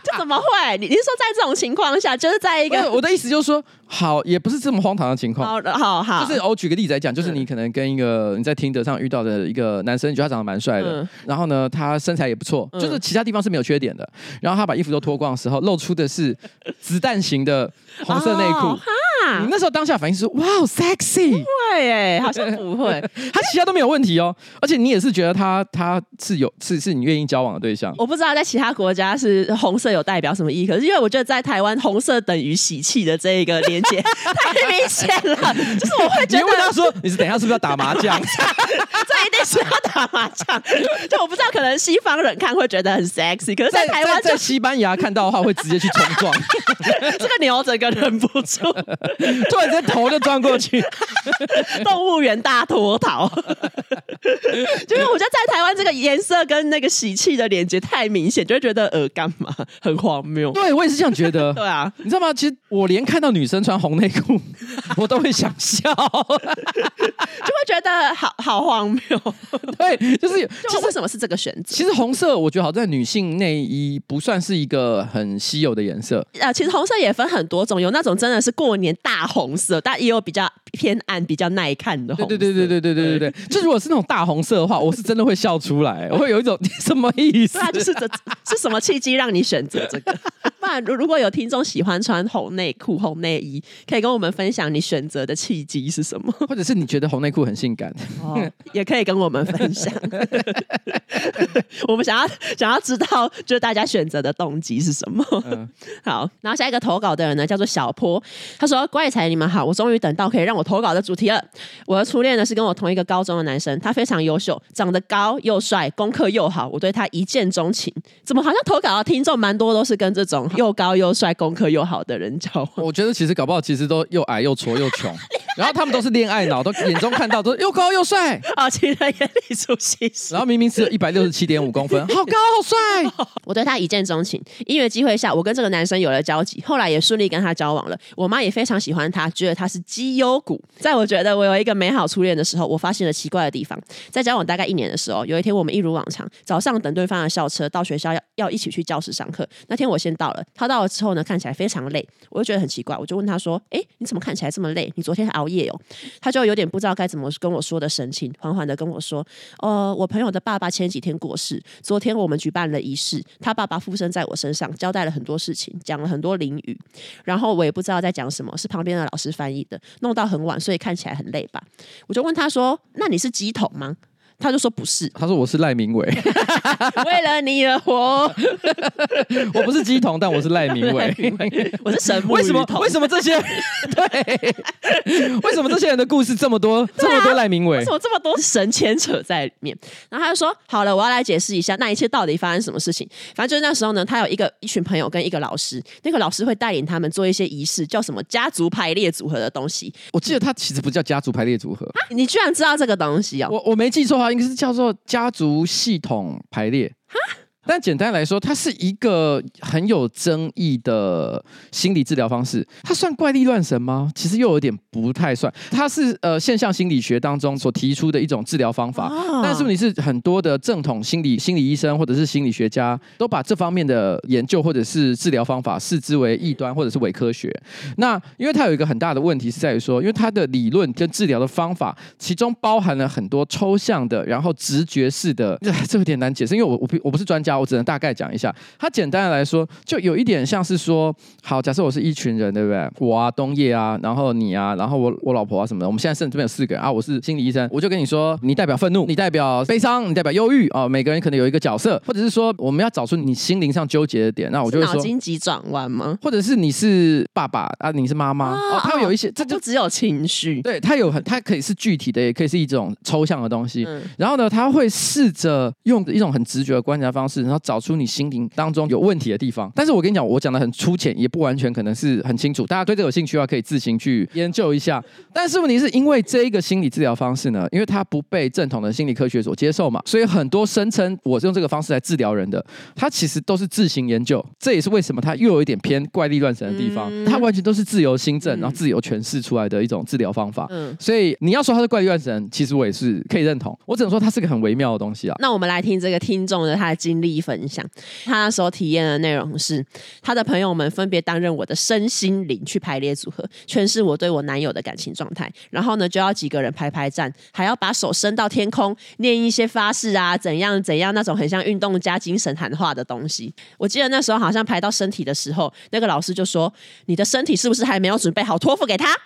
这怎么会？你你是说在这种情况下，就是在一个我的意思就是说，好，也不是这么荒唐的情况。好的，好好，就是我举个例子来讲，就是你可能跟一个你在听德上遇到的一个男生，你觉得他长得蛮帅的，嗯、然后呢，他身材也不错，嗯、就是其他地方是没有缺点的，然后他把衣服都脱光的时候，露出的是子弹型的红色内裤。哦你那时候当下反应是哇，sexy，不会哎，好像不会，他其他都没有问题哦，而且你也是觉得他他是有是是你愿意交往的对象。我不知道在其他国家是红色有代表什么意义，可是因为我觉得在台湾红色等于喜气的这一个连接 太明显了，就是我会觉得。你问他说你是等一下是不是要打麻将？这一定是要打麻将，就我不知道可能西方人看会觉得很 sexy，可是在台湾在西班牙看到的话会直接去冲撞，这个牛整个忍不住。突然间头就转过去，动物园大脱逃。就是我觉得在台湾这个颜色跟那个喜气的连接太明显，就会觉得呃干嘛很荒谬。对，我也是这样觉得。对啊，你知道吗？其实我连看到女生穿红内裤，我都会想笑，就会觉得好好荒谬。对，就是就为什么是这个选择？其实红色我觉得好在女性内衣不算是一个很稀有的颜色。呃，其实红色也分很多种，有那种真的是过年大红色，但也有比较偏暗、比较耐看的红色。对对对对对对对对对。就如果是那种大红色的话，我是真的会笑出来，我会有一种 什么意思？那啊，就是这 是什么契机让你选择这个？不然如果有听众喜欢穿红内裤、红内衣，可以跟我们分享你选择的契机是什么？或者是你觉得红内裤很性感，哦，也可以跟我们分享。我们想要想要知道，就是大家选择的动机是什么？嗯、好，然后下一个投稿的人呢，叫做小坡，他说：“怪才你们好，我终于等到可以让我投稿的主题了。我的初恋呢是跟我同一个高中的男生，他非常优秀，长得高又帅，功课又好，我对他一见钟情。怎么好像投稿的听众蛮多都是跟这种又高又帅、功课又好的人交往？我觉得其实搞不好其实都又矮又矬又穷，然后他们都是恋爱脑，都眼中看到都又高又帅，哦，情人眼里出西施，然后明明只有一百六十七点五公分，好高好帅。我对他一见钟情，因为机会下，我跟这个男生有了交集，后来也顺利跟他交往了。我妈也非常喜欢他，觉得他是绩优股。在我觉得我有一个美好初恋的时候，我发现了奇怪的地方。在交往大概一年的时候，有一天我们一如往常，早上等对方的校车到学校要要一起去教室上课。那天我先到了，他到了之后呢，看起来非常累，我就觉得很奇怪，我就问他说：“哎，你怎么看起来这么累？你昨天熬夜哦？”他就有点不知道该怎么跟我说的神情，缓缓的跟我说：“呃，我朋友的爸爸前几天过世，昨天我们举办了仪式，他爸爸附身在我身上，交代了很多事情，讲了很多灵语，然后我也不知道在讲什么，是旁边的老师翻译的，弄到很晚，所以看起来很累吧？我就问他说：‘那你是鸡桶吗？’他就说不是，他说我是赖明伟，为了你而活，我不是鸡童，但我是赖明伟，我是神木。为什么？为什么这些？对，为什么这些人的故事这么多？啊、这么多赖明伟？为什么这么多神牵扯在里面？然后他就说：“好了，我要来解释一下那一切到底发生什么事情。反正就是那时候呢，他有一个一群朋友跟一个老师，那个老师会带领他们做一些仪式，叫什么家族排列组合的东西。我记得他其实不叫家族排列组合，你居然知道这个东西啊、哦？我我没记错啊。应该是叫做家族系统排列。但简单来说，它是一个很有争议的心理治疗方式。它算怪力乱神吗？其实又有点不太算。它是呃现象心理学当中所提出的一种治疗方法。哦、但是问题是，很多的正统心理心理医生或者是心理学家都把这方面的研究或者是治疗方法视之为异端或者是伪科学。那因为它有一个很大的问题是在于说，因为它的理论跟治疗的方法其中包含了很多抽象的，然后直觉式的，这有点难解释。因为我我不我不是专家。我只能大概讲一下，它简单的来说，就有一点像是说，好，假设我是一群人，对不对？我啊，东叶啊，然后你啊，然后我我老婆啊什么的，我们现在剩这边有四个人啊，我是心理医生，我就跟你说，你代表愤怒，你代表悲伤，你代表忧郁啊，每个人可能有一个角色，或者是说，我们要找出你心灵上纠结的点，那我就会说，脑筋急转弯吗？或者是你是爸爸啊，你是妈妈哦，他会有一些，这就只有情绪，对，他有很，他可以是具体的，也可以是一种抽象的东西，嗯、然后呢，他会试着用一种很直觉的观察方式，然后找出你心灵。当中有问题的地方，但是我跟你讲，我讲的很粗浅，也不完全可能是很清楚。大家对这有兴趣的话，可以自行去研究一下。但是问题是因为这一个心理治疗方式呢，因为它不被正统的心理科学所接受嘛，所以很多声称我是用这个方式来治疗人的，他其实都是自行研究。这也是为什么它又有一点偏怪力乱神的地方，它完全都是自由心证，然后自由诠释出来的一种治疗方法。嗯，所以你要说它是怪力乱神，其实我也是可以认同。我只能说它是个很微妙的东西啊。那我们来听这个听众的他的经历分享。他那时候体验的内容是，他的朋友们分别担任我的身心灵去排列组合，诠释我对我男友的感情状态。然后呢，就要几个人排排站，还要把手伸到天空，念一些发誓啊，怎样怎样那种很像运动加精神谈话的东西。我记得那时候好像排到身体的时候，那个老师就说：“你的身体是不是还没有准备好托付给他？”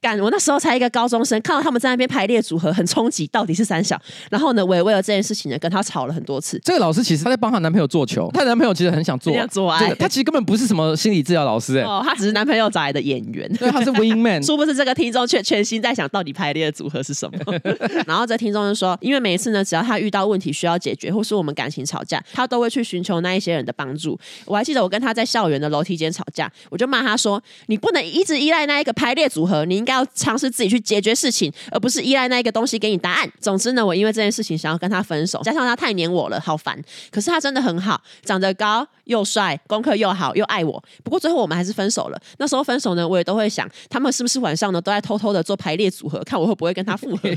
干！我那时候才一个高中生，看到他们在那边排列组合，很冲击。到底是三小？然后呢，我也为了这件事情呢，跟他吵了很多次。这个老师其实她在帮她男朋友做球，她男朋友其实很想做，想做爱。他其实根本不是什么心理治疗老师哎、欸，哦，他只是男朋友找来的演员。对，他是 wing man。殊不知这个听众却全心在想到底排列组合是什么。然后这听众就说，因为每一次呢，只要他遇到问题需要解决，或是我们感情吵架，他都会去寻求那一些人的帮助。我还记得我跟他在校园的楼梯间吵架，我就骂他说：“你不能一直依赖那一个排列组合，你应应该要尝试自己去解决事情，而不是依赖那一个东西给你答案。总之呢，我因为这件事情想要跟他分手，加上他太黏我了，好烦。可是他真的很好，长得高又帅，功课又好，又爱我。不过最后我们还是分手了。那时候分手呢，我也都会想，他们是不是晚上呢都在偷偷的做排列组合，看我会不会跟他复合。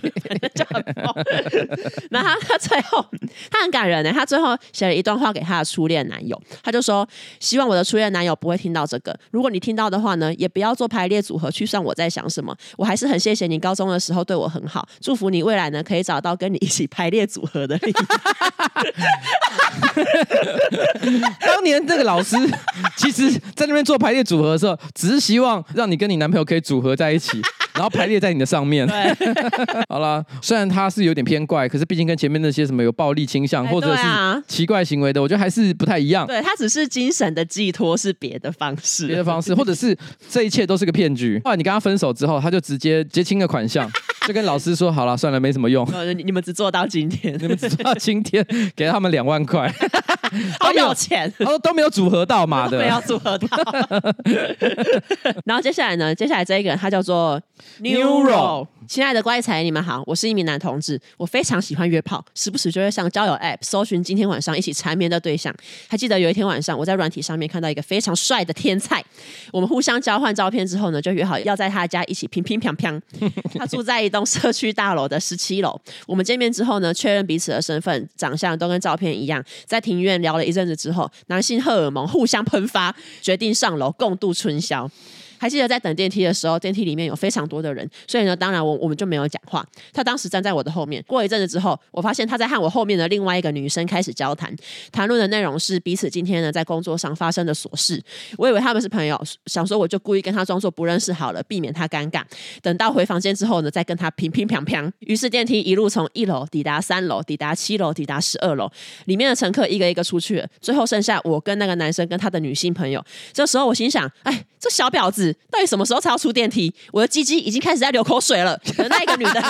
就很棒。然后他他最后他很感人呢，他最后写了一段话给他的初恋男友，他就说希望我的初恋男友不会听到这个，如果你听到的话呢，也不要做排列组合去算我在想什么。我还是很谢谢你高中的时候对我很好，祝福你未来呢可以找到跟你一起排列组合的另一半。当年这个老师，其实在那边做排列组合的时候，只是希望让你跟你男朋友可以组合在一起，然后排列在你的上面。好了，虽然他是有点偏怪，可是毕竟跟前面那些什么有暴力倾向或者是奇怪行为的，我觉得还是不太一样。对，他只是精神的寄托是别的方式，别的方式，或者是这一切都是个骗局。后来你跟他分手之后，他就直接结清了款项，就跟老师说好了，算了，没什么用。你们只做到今天，你们只做到今天，给他们两万块。好有钱，他说都没有组合到嘛的，没有组合到。然后接下来呢？接下来这一个人他叫做 Neuro。亲爱的乖才，你们好，我是一名男同志，我非常喜欢约炮，时不时就会上交友 App 搜寻今天晚上一起缠绵的对象。还记得有一天晚上，我在软体上面看到一个非常帅的天才，我们互相交换照片之后呢，就约好要在他家一起乒乒乓乓。他住在一栋社区大楼的十七楼。我们见面之后呢，确认彼此的身份、长相都跟照片一样，在庭院聊了一阵子之后，男性荷尔蒙互相喷发，决定上楼共度春宵。还记得在等电梯的时候，电梯里面有非常多的人，所以呢，当然我我们就没有讲话。他当时站在我的后面，过一阵子之后，我发现他在和我后面的另外一个女生开始交谈，谈论的内容是彼此今天呢在工作上发生的琐事。我以为他们是朋友，想说我就故意跟他装作不认识好了，避免他尴尬。等到回房间之后呢，再跟他乒乒乓乓。于是电梯一路从一楼抵达三楼，抵达七楼，抵达十二楼，里面的乘客一个一个出去了，最后剩下我跟那个男生跟他的女性朋友。这时候我心想，哎，这小婊子。到底什么时候才要出电梯？我的鸡鸡已经开始在流口水了。那一个女的，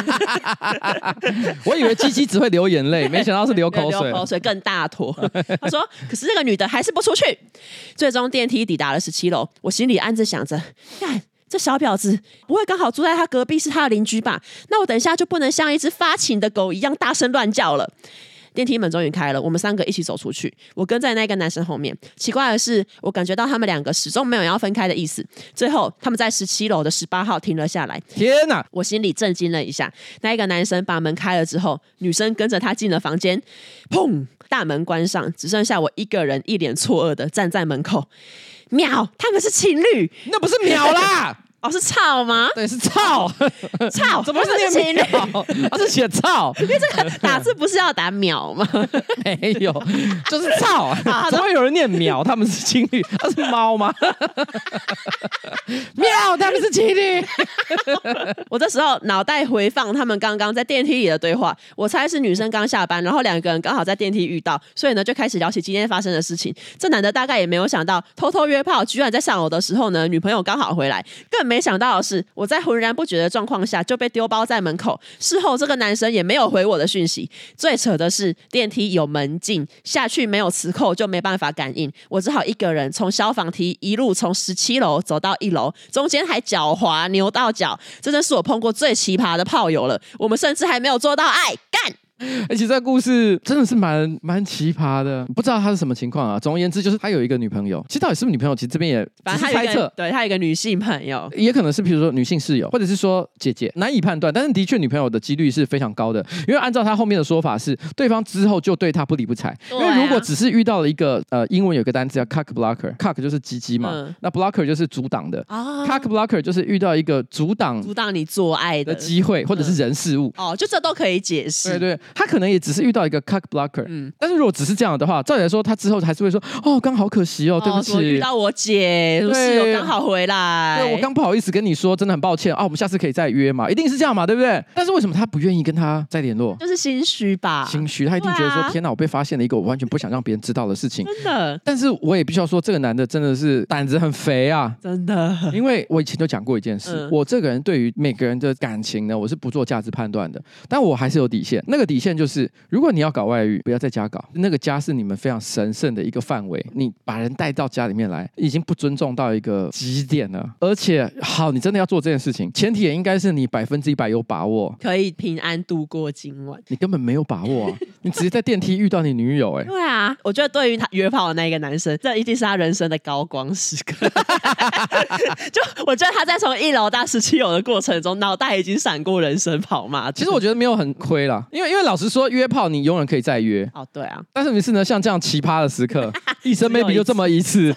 我以为鸡鸡只会流眼泪，没想到是流口水，流口水更大坨。他说：“可是那个女的还是不出去。”最终电梯抵达了十七楼，我心里暗自想着：“看这小婊子，不会刚好住在他隔壁是他的邻居吧？那我等一下就不能像一只发情的狗一样大声乱叫了。”电梯门终于开了，我们三个一起走出去。我跟在那个男生后面。奇怪的是，我感觉到他们两个始终没有要分开的意思。最后，他们在十七楼的十八号停了下来。天哪！我心里震惊了一下。那一个男生把门开了之后，女生跟着他进了房间。砰！大门关上，只剩下我一个人，一脸错愕的站在门口。秒！他们是情侣？那不是秒啦！哦，是操吗？对，是操，操，怎么是念秒？他是写操，因为这个打字不是要打秒吗？没有，就是操。怎么会有人念秒？他们是情侣？他是猫吗？喵，他们是情侣。我这时候脑袋回放他们刚刚在电梯里的对话，我猜是女生刚下班，然后两个人刚好在电梯遇到，所以呢就开始聊起今天发生的事情。这男的大概也没有想到，偷偷约炮，居然在上楼的时候呢，女朋友刚好回来，更。没没想到的是，我在浑然不觉的状况下就被丢包在门口。事后，这个男生也没有回我的讯息。最扯的是，电梯有门禁，下去没有磁扣就没办法感应。我只好一个人从消防梯一路从十七楼走到一楼，中间还脚滑扭到脚，这真是我碰过最奇葩的炮友了。我们甚至还没有做到爱干。而且这故事真的是蛮蛮奇葩的，不知道他是什么情况啊。总而言之，就是他有一个女朋友，其实到底是不是女朋友，其实这边也只是猜测。对，他有一个女性朋友，也可能是比如说女性室友，或者是说姐姐，难以判断。但是的确，女朋友的几率是非常高的，因为按照他后面的说法是，对方之后就对他不理不睬。因为如果只是遇到了一个呃，英文有个单词叫 cock blocker，cock 就是鸡鸡嘛，嗯、那 blocker 就是阻挡的。啊、cock blocker 就是遇到一个阻挡阻挡你做爱的机会，或者是人事物。哦，就这都可以解释。对对，他可能也只是。遇到一个 cock blocker，嗯，但是如果只是这样的话，照理来说，他之后还是会说，哦，刚好可惜哦，对不起，哦、遇到我姐，室友刚好回来，对，我刚不好意思跟你说，真的很抱歉。啊，我们下次可以再约嘛，一定是这样嘛，对不对？但是为什么他不愿意跟他再联络？就是心虚吧，心虚，他一定觉得说，啊、天哪，我被发现了一个我完全不想让别人知道的事情，真的。但是我也必须要说，这个男的真的是胆子很肥啊，真的。因为我以前就讲过一件事，嗯、我这个人对于每个人的感情呢，我是不做价值判断的，但我还是有底线，那个底底线就是，如果你要搞外遇，不要在家搞，那个家是你们非常神圣的一个范围，你把人带到家里面来，已经不尊重到一个极点了。而且，好，你真的要做这件事情，前提也应该是你百分之一百有把握，可以平安度过今晚。你根本没有把握啊！你直接在电梯遇到你女友、欸，哎，对啊，我觉得对于他约炮的那个男生，这一定是他人生的高光时刻。就我觉得他在从一楼到十七楼的过程中，脑袋已经闪过人生跑马。其实我觉得没有很亏啦，因为因为老实说，约炮你永远可以再约。哦，对啊。但是你是呢，像这样奇葩的时刻，一生 maybe 就这么一次，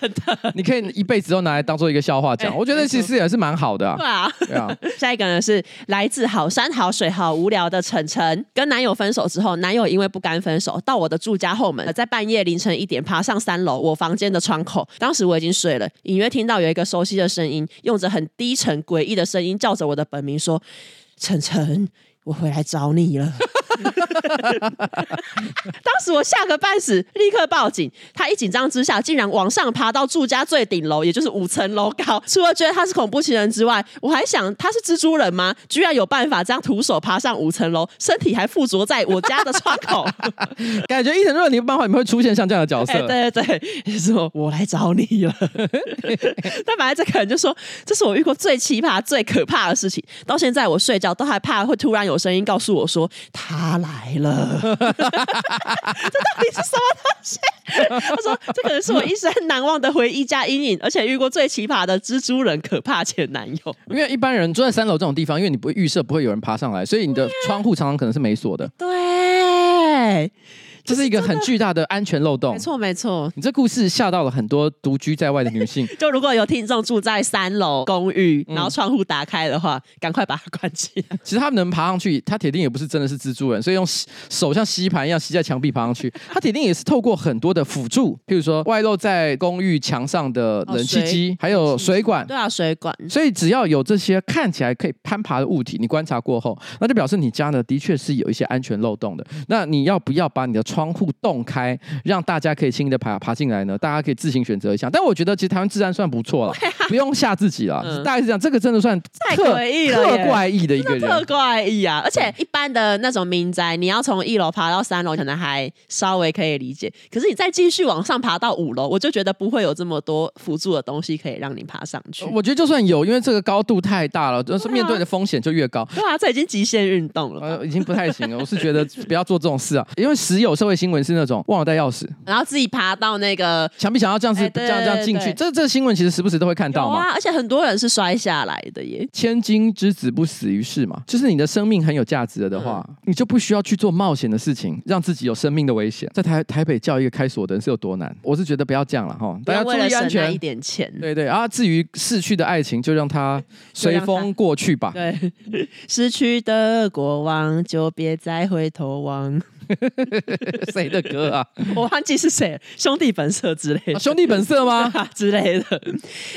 你可以一辈子都拿来当做一个笑话讲。欸、我觉得其实也是蛮好的啊。对啊，对啊。下一个呢是来自好山好水好无聊的晨晨，跟男友分手之后，男友因为不甘分手，到我的住家后门，在半夜凌晨一点爬上三楼我房间的窗口。当时我已经睡了，隐约听到有一个熟悉的声音，用着很低沉诡异的声音叫着我的本名说：“晨晨。”我回来找你了。当时我吓个半死，立刻报警。他一紧张之下，竟然往上爬到住家最顶楼，也就是五层楼高。除了觉得他是恐怖情人之外，我还想他是蜘蛛人吗？居然有办法这样徒手爬上五层楼，身体还附着在我家的窗口。感觉伊藤润你漫画里面会出现像这样的角色。欸、对对对，说我来找你了。但本来这个人就说，这是我遇过最奇葩、最可怕的事情。到现在我睡觉都还怕会突然有声音告诉我说他他来了，这到底是什么东西？他说这可能是我一生难忘的回忆加阴影，而且遇过最奇葩的蜘蛛人可怕前男友。因为一般人住在三楼这种地方，因为你不会预设不会有人爬上来，所以你的窗户常常可能是没锁的。对。这是一个很巨大的安全漏洞。没错，没错。你这故事吓到了很多独居在外的女性。就如果有听众住在三楼公寓，然后窗户打开的话，嗯、赶快把它关起来。其实他们能爬上去，他铁定也不是真的是蜘蛛人，所以用手像吸盘一样吸在墙壁爬上去。他铁定也是透过很多的辅助，譬如说外露在公寓墙上的冷气机，还有水管。对啊，水管。所以只要有这些看起来可以攀爬的物体，你观察过后，那就表示你家呢的确是有一些安全漏洞的。那你要不要把你的窗户洞开，让大家可以轻易的爬爬进来呢？大家可以自行选择一下。但我觉得其实台湾治安算不错了，不用吓自己了。嗯、大概是这样，这个真的算太诡异了，特怪异的一个人，特怪异啊！而且一般的那种民宅，你要从一楼爬到三楼，可能还稍微可以理解。可是你再继续往上爬到五楼，我就觉得不会有这么多辅助的东西可以让你爬上去。我觉得就算有，因为这个高度太大了，就是面对的风险就越高。对啊，这已经极限运动了，呃，已经不太行了。我是觉得不要做这种事啊，因为时有社会新闻是那种忘了带钥匙，然后自己爬到那个墙壁，想要这样子、欸、这样这样进去。这这个新闻其实时不时都会看到嘛。啊，而且很多人是摔下来的耶。千金之子不死于世嘛，就是你的生命很有价值了的话，嗯、你就不需要去做冒险的事情，让自己有生命的危险。在台台北叫一个开锁的人是有多难？我是觉得不要这样了哈，大家注意安全，一点钱。对对啊，至于逝去的爱情，就让它 随风过去吧。对，失去的过往就别再回头望。谁的歌啊？我忘记是谁，兄弟本色之类的。啊、兄弟本色吗？之类的。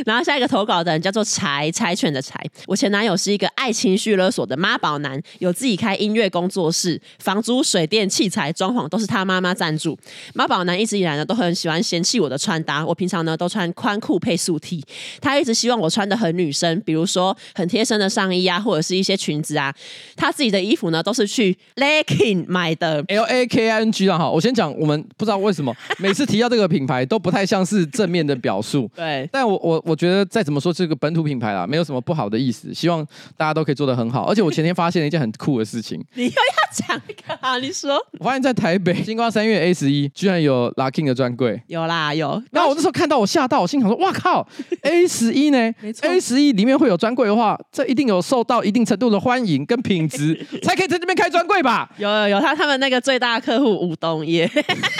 然后下一个投稿的人叫做柴柴犬的柴。我前男友是一个爱情绪勒索的妈宝男，有自己开音乐工作室，房租、水电、器材、装潢都是他妈妈赞助。妈宝男一直以来呢都很喜欢嫌弃我的穿搭，我平常呢都穿宽裤配素 T，他一直希望我穿的很女生，比如说很贴身的上衣啊，或者是一些裙子啊。他自己的衣服呢都是去 Laking 买的。L A K I N G 啊，哈，我先讲，我们不知道为什么每次提到这个品牌都不太像是正面的表述。对，但我我我觉得再怎么说这个本土品牌啦，没有什么不好的意思，希望大家都可以做得很好。而且我前天发现了一件很酷的事情，你又要讲一个啊？你说，我发现在台北新光三月 A 十一居然有 Lucky 的专柜，有啦有。那我那时候看到我吓到，我心想说，哇靠，A 十一呢？没错，A 十一里面会有专柜的话，这一定有受到一定程度的欢迎跟品质，才可以在这边开专柜吧？有有有，他他们那个最大的客户吴东业，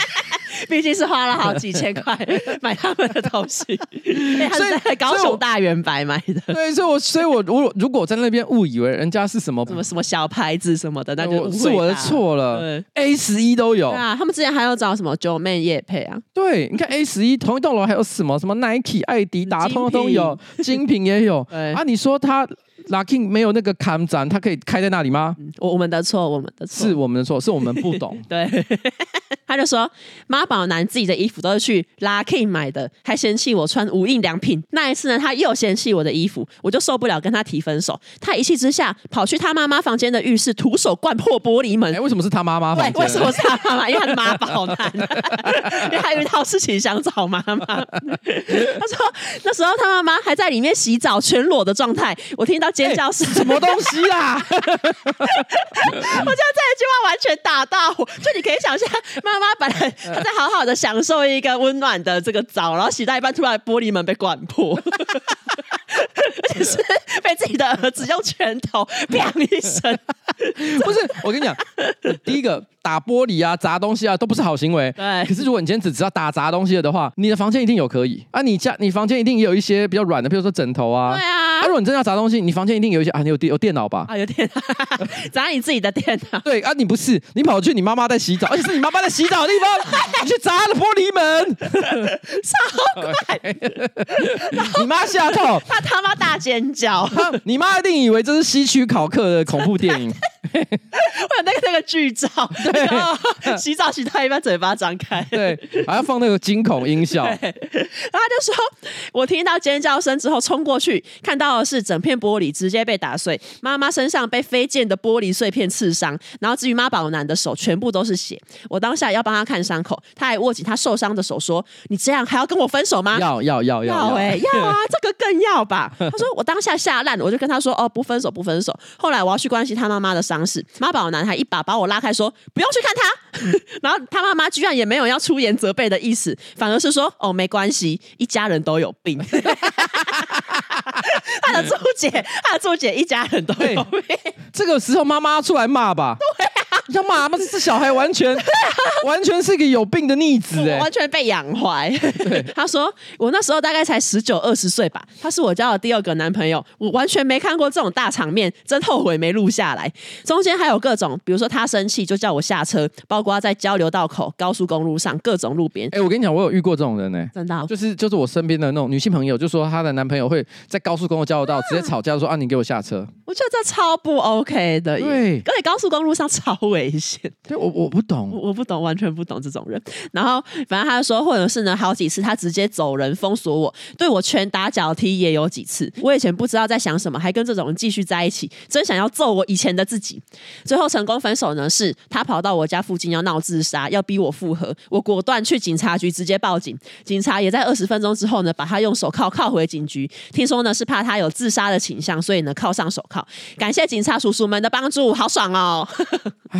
毕竟是花了好几千块 买他们的东西，他是在高雄大圆白买的。对，所以我所以我如果如果在那边误以为人家是什么什么什么小牌子什么的，那就是我的错了。对，A 十一都有啊，他们之前还要找什么九妹叶配啊？对，你看 A 十一同一栋楼还有什么什么 Nike、艾迪达，通通都有，精品也有。啊，你说他。Lucky 没有那个看展，它可以开在那里吗？我我们的错，我们的错，是我们的错，是我们不懂。对，他就说妈宝男自己的衣服都是去 Lucky 买的，还嫌弃我穿无印良品。那一次呢，他又嫌弃我的衣服，我就受不了，跟他提分手。他一气之下跑去他妈妈房间的浴室，徒手灌破玻璃门。哎，为什么是他妈妈对？为什么是他妈妈？因为他是妈宝男，因为他有一套事情想找妈妈。他说那时候他妈妈还在里面洗澡，全裸的状态。我听到尖叫声，什么东西啦？我觉得这一句话完全打到我，就你可以想象，妈妈本来她在好好的享受一个温暖的这个澡，然后洗到一半，突然玻璃门被灌破，而且是被自己的儿子用拳头砰一声。不是，我跟你讲，第一个打玻璃啊、砸东西啊，都不是好行为。对。可是如果你今天只知道打砸东西了的话，你的房间一定有可以啊，你家你房间一定也有一些比较软的，比如说枕头啊。对啊。啊，如果你真的要砸东西，你房间一定有一些啊，你有电有电脑吧？啊，有电脑，砸你自己的电脑。对啊，你不是，你跑去你妈妈在洗澡，而且是你妈妈在洗澡的地方，你去砸了玻璃门，超怪。你妈吓到，他他妈大尖叫，你妈一定以为这是西区考克的恐怖电影。我有那个那个剧照，对，洗澡洗到一半嘴巴张开，对，还要放那个惊恐音效。然后他就说，我听到尖叫声之后冲过去，看到的是整片玻璃直接被打碎，妈妈身上被飞溅的玻璃碎片刺伤，然后至于妈宝男的手全部都是血。我当下要帮他看伤口，他还握紧他受伤的手说：“你这样还要跟我分手吗？”要要要要要哎，要啊，这个更要吧。他说我当下吓烂了，我就跟他说：“哦，不分手不分手。”后来我要去关心他妈妈的伤势，妈宝男还一把把我拉开说：“不用去看他。”然后他妈妈居然也没有要出言责备的意思，反而是说：“哦，没关系，一家人都有病。”他的注解，他的注解，一家人都有病。这个时候妈妈出来骂吧。对啊。你要骂吗？这小孩完全完全是一个有病的逆子哎，完全被养坏。他说我那时候大概才十九二十岁吧，他是我交的第二个男朋友，我完全没看过这种大场面，真后悔没录下来。中间还有各种，比如说他生气就叫我下车，包括在交流道口、高速公路上各种路边。哎，我跟你讲，我有遇过这种人呢，真的，就是就是我身边的那种女性朋友，就说她的男朋友会在高速公路交流道直接吵架，说啊你给我下车。我觉得这超不 OK 的，对，而且高速公路上超危险。对，我我不懂我，我不懂，完全不懂这种人。然后反正他就说，或者是呢，好几次他直接走人封锁我，对我拳打脚踢也有几次。我以前不知道在想什么，还跟这种人继续在一起，真想要揍我以前的自己。最后成功分手呢，是他跑到我家附近要闹自杀，要逼我复合。我果断去警察局直接报警，警察也在二十分钟之后呢，把他用手铐铐回警局。听说呢是怕他有自杀的倾向，所以呢铐上手铐。感谢警察叔叔们的帮助，好爽哦！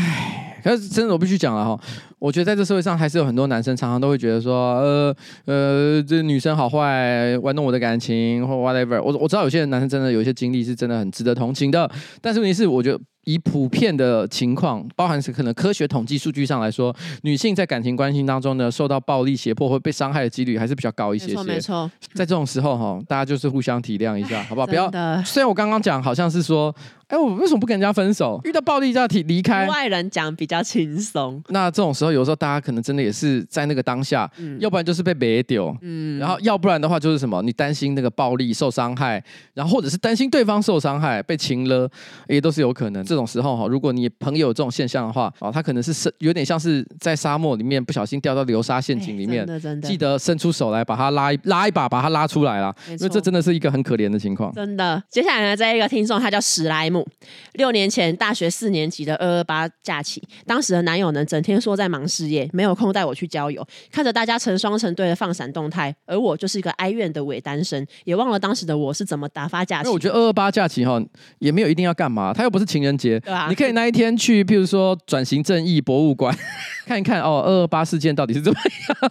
唉，可是真的我必须讲了哈，我觉得在这社会上还是有很多男生常常都会觉得说，呃呃，这女生好坏，玩弄我的感情或 whatever。我我知道有些人男生真的有一些经历是真的很值得同情的，但是问题是，我觉得。以普遍的情况，包含是可能科学统计数据上来说，女性在感情关系当中呢，受到暴力胁迫或被伤害的几率还是比较高一些些。没错，没错。在这种时候哈，大家就是互相体谅一下，好不好？不要。虽然我刚刚讲好像是说，哎，我为什么不跟人家分手？遇到暴力就要提离开。外人讲比较轻松。那这种时候，有时候大家可能真的也是在那个当下，嗯、要不然就是被别丢，嗯，然后要不然的话就是什么，你担心那个暴力受伤害，然后或者是担心对方受伤害被情了，也都是有可能。这种时候哈，如果你朋友有这种现象的话，哦，他可能是是有点像是在沙漠里面不小心掉到流沙陷阱里面，记得伸出手来把他拉一拉一把，把他拉出来啦，因为这真的是一个很可怜的情况。真的，接下来呢，这一个听众他叫史莱姆，六年前大学四年级的二二八假期，当时的男友呢整天说在忙事业，没有空带我去郊游，看着大家成双成对的放闪动态，而我就是一个哀怨的伪单身，也忘了当时的我是怎么打发假期。因为我觉得二二八假期哈也没有一定要干嘛，他又不是情人节，对啊，你可以那一天去，譬如说转型正义博物馆 看一看哦，二二八事件到底是怎么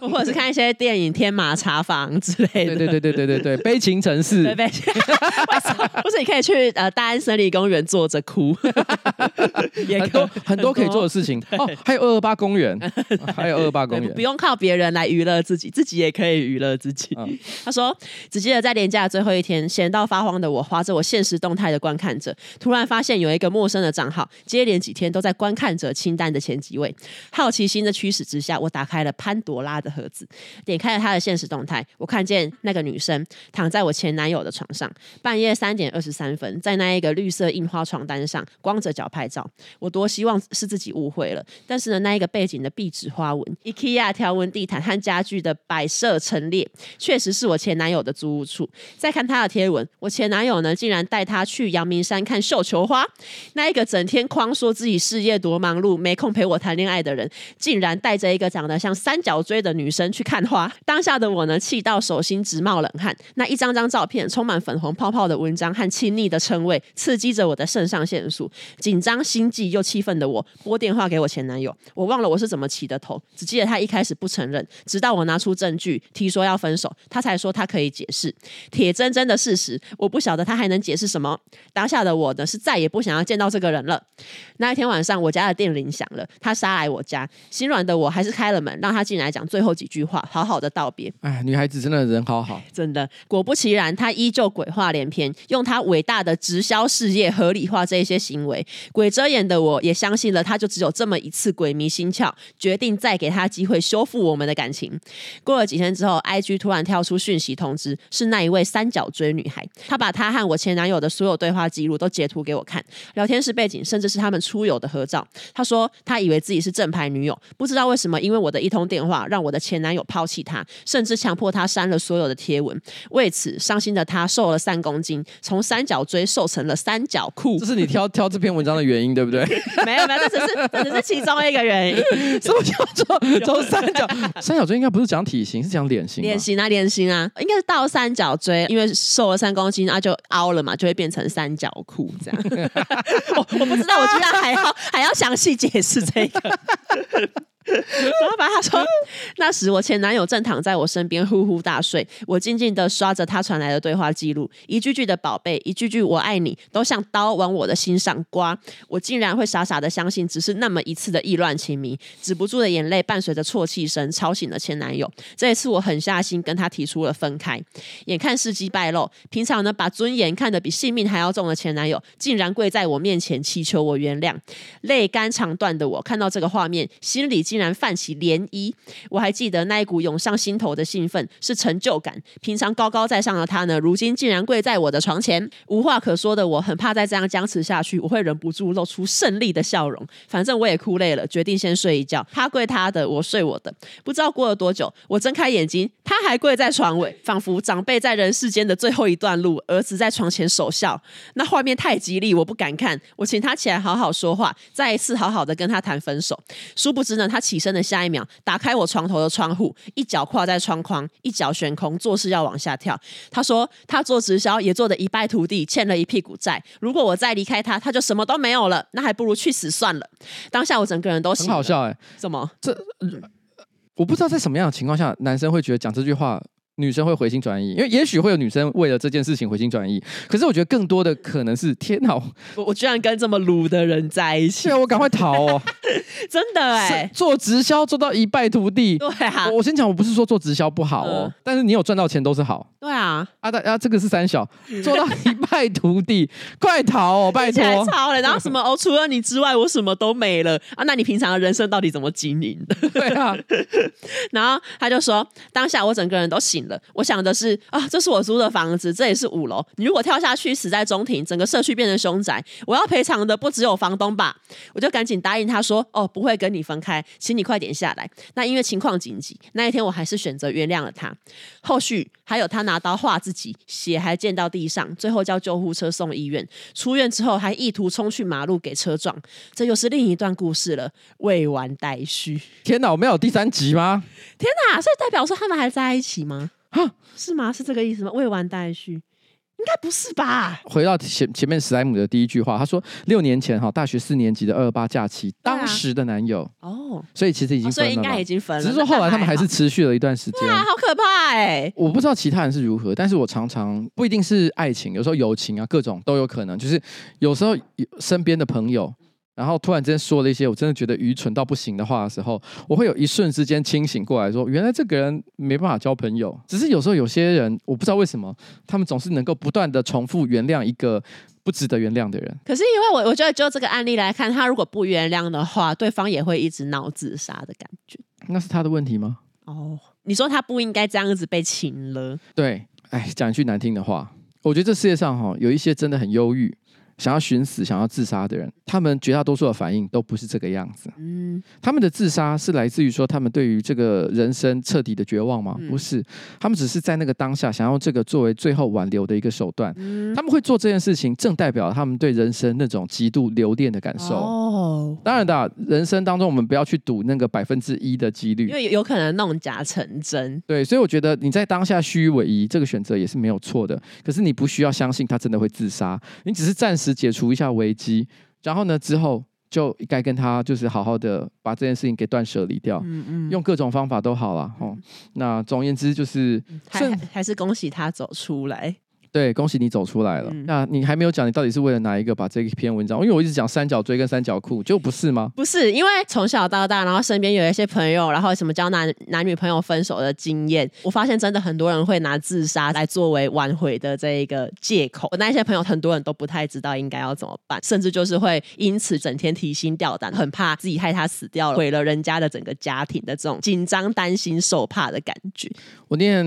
样，或者是看一些电影《天马茶房》之类的。对对对对对对对，悲情城市。对悲情。不是，你可以去呃大安森林公园坐着哭，也很多很多可以做的事情哦。还有二二八公园，还有二二八公园，不用靠别人来娱乐自己，自己也可以娱乐自己。嗯、他说，只记得在连假的最后一天，闲到发慌的我，划着我现实动态的观看着，突然发现有一个陌生的账号，接连几天都在观看着清单的前几位。好奇心的驱使之下，我打开了潘朵拉的盒子，点开了他的现实动态，我看见那个女生躺在我前男友的床上，半夜三点二十三分，在那一个绿色印花床单上光着脚拍照。我多希望是自己误会了，但是呢，那一个背景的壁纸花纹、IKEA 条纹地毯和家具的摆设陈列，确实是我前男友的租屋处。再看他的贴文，我前男友呢，竟然带他去阳明山看绣球花。那一个整天狂说自己事业多忙碌，没空陪我谈恋爱的人，竟然带着一个长得像三角锥的女生去看花。当下的我呢，气到手心直冒冷汗。那一张张照片，充满粉红泡泡的文章和亲昵的称谓，刺激着我的肾上腺素。紧张、心悸又气愤的我，拨电话给我前男友。我忘了我是怎么起的头，只记得他一开始不承认，直到我拿出证据提说要分手，他才说他可以解释。铁铮铮的事实，我不晓得他还能解释什么。当下的我呢，是再也不想要见到这个人了。那一天晚上，我家的电铃响了，他杀来我家，心软的我还是开了门，让他进来讲最后几句话，好好的道别。哎，女孩子真的人好好，真的。果不其然，他依旧鬼话连篇，用他伟大的直销事业合理化这些行为。鬼遮眼的我也相信了，他就只有这么一次鬼迷心窍，决定再给他机会修复我们的感情。过了几天之后，IG 突然跳出讯息通知，是那一位三角锥女孩，她把她和我前男友的所有对话记录都截图给我看，聊天室背景甚至是他们出游的合照。他说他以为自己是正牌女友，不知道为什么因为我的一通电话，让我的前男友抛弃他，甚至强迫他删了所有的贴文。为此伤心的他瘦了三公斤，从三角锥瘦成了三角裤。这是你挑 挑这篇文章的原因，对不对？没有没有，这只是这只是其中一个原因。什么叫做 从三角三角锥？应该不是讲体型，是讲脸型。脸型啊，脸型啊，应该是倒三角锥，因为瘦了三公斤啊，就凹了嘛，就会变成三角裤这样。我 我不知道，我居然还要还要详细解释这个。然后把他说，那时我前男友正躺在我身边呼呼大睡，我静静的刷着他传来的对话记录，一句句的宝贝，一句句我爱你，都像刀往我的心上刮。我竟然会傻傻的相信，只是那么一次的意乱情迷，止不住的眼泪伴随着啜泣声吵醒了前男友。这一次我狠下心跟他提出了分开。眼看事机败露，平常呢把尊严看得比性命还要重的前男友，竟然跪在我面前祈求我原谅，泪干肠断的我看到这个画面，心里。竟然泛起涟漪，我还记得那一股涌上心头的兴奋是成就感。平常高高在上的他呢，如今竟然跪在我的床前，无话可说的我，很怕再这样僵持下去，我会忍不住露出胜利的笑容。反正我也哭累了，决定先睡一觉。他跪他的，我睡我的。不知道过了多久，我睁开眼睛，他还跪在床尾，仿佛长辈在人世间的最后一段路，儿子在床前守孝。那画面太吉利，我不敢看。我请他起来好好说话，再一次好好的跟他谈分手。殊不知呢，他。起身的下一秒，打开我床头的窗户，一脚跨在窗框，一脚悬空，做事要往下跳。他说他做直销也做得一败涂地，欠了一屁股债。如果我再离开他，他就什么都没有了。那还不如去死算了。当下我整个人都很好笑哎、怎，么？这我不知道在什么样的情况下，男生会觉得讲这句话。女生会回心转意，因为也许会有女生为了这件事情回心转意，可是我觉得更多的可能是天哪，我我居然跟这么鲁的人在一起，对我赶快逃哦！真的哎、欸，做直销做到一败涂地，对啊，我，我先讲，我不是说做直销不好哦，嗯、但是你有赚到钱都是好，对啊，啊大啊这个是三小。做到一败涂地，快逃哦，拜托，超了，然后什么哦，除了你之外我什么都没了。啊，那你平常的人生到底怎么经营？的？对啊，然后他就说，当下我整个人都醒。我想的是啊，这是我租的房子，这也是五楼。你如果跳下去死在中庭，整个社区变成凶宅，我要赔偿的不只有房东吧？我就赶紧答应他说：“哦，不会跟你分开，请你快点下来。”那因为情况紧急，那一天我还是选择原谅了他。后续还有他拿刀划自己，血还溅到地上，最后叫救护车送医院。出院之后还意图冲去马路给车撞，这又是另一段故事了，未完待续。天哪，我们有第三集吗？天哪，所以代表说他们还在一起吗？啊，是吗？是这个意思吗？未完待续，应该不是吧？回到前前面史莱姆的第一句话，他说六年前哈，大学四年级的二二八假期，啊、当时的男友哦，所以其实已经分了，哦，所以应该已经分了。只是说后来他们还是持续了一段时间，啊，好可怕哎，欸！我不知道其他人是如何，但是我常常不一定是爱情，有时候友情啊，各种都有可能，就是有时候身边的朋友。然后突然之间说了一些我真的觉得愚蠢到不行的话的时候，我会有一瞬之间清醒过来说，原来这个人没办法交朋友。只是有时候有些人，我不知道为什么，他们总是能够不断的重复原谅一个不值得原谅的人。可是因为我我觉得就这个案例来看，他如果不原谅的话，对方也会一直闹自杀的感觉。那是他的问题吗？哦，你说他不应该这样子被情了？对，哎，讲一句难听的话，我觉得这世界上哈有一些真的很忧郁。想要寻死、想要自杀的人，他们绝大多数的反应都不是这个样子。嗯，他们的自杀是来自于说他们对于这个人生彻底的绝望吗？嗯、不是，他们只是在那个当下想要这个作为最后挽留的一个手段。嗯、他们会做这件事情，正代表他们对人生那种极度留恋的感受。哦，当然的，人生当中我们不要去赌那个百分之一的几率，因为有可能弄假成真。对，所以我觉得你在当下虚与委蛇这个选择也是没有错的。可是你不需要相信他真的会自杀，你只是暂时。解除一下危机，然后呢，之后就该跟他就是好好的把这件事情给断舍离掉，嗯嗯，用各种方法都好了，哦，那总而言之就是还还是恭喜他走出来。对，恭喜你走出来了。嗯、那你还没有讲，你到底是为了哪一个把这一篇文章？因为我一直讲三角锥跟三角裤，就不是吗？不是，因为从小到大，然后身边有一些朋友，然后什么交男男女朋友分手的经验，我发现真的很多人会拿自杀来作为挽回的这一个借口。我那些朋友很多人都不太知道应该要怎么办，甚至就是会因此整天提心吊胆，很怕自己害他死掉了，毁了人家的整个家庭的这种紧张、担心、受怕的感觉。我念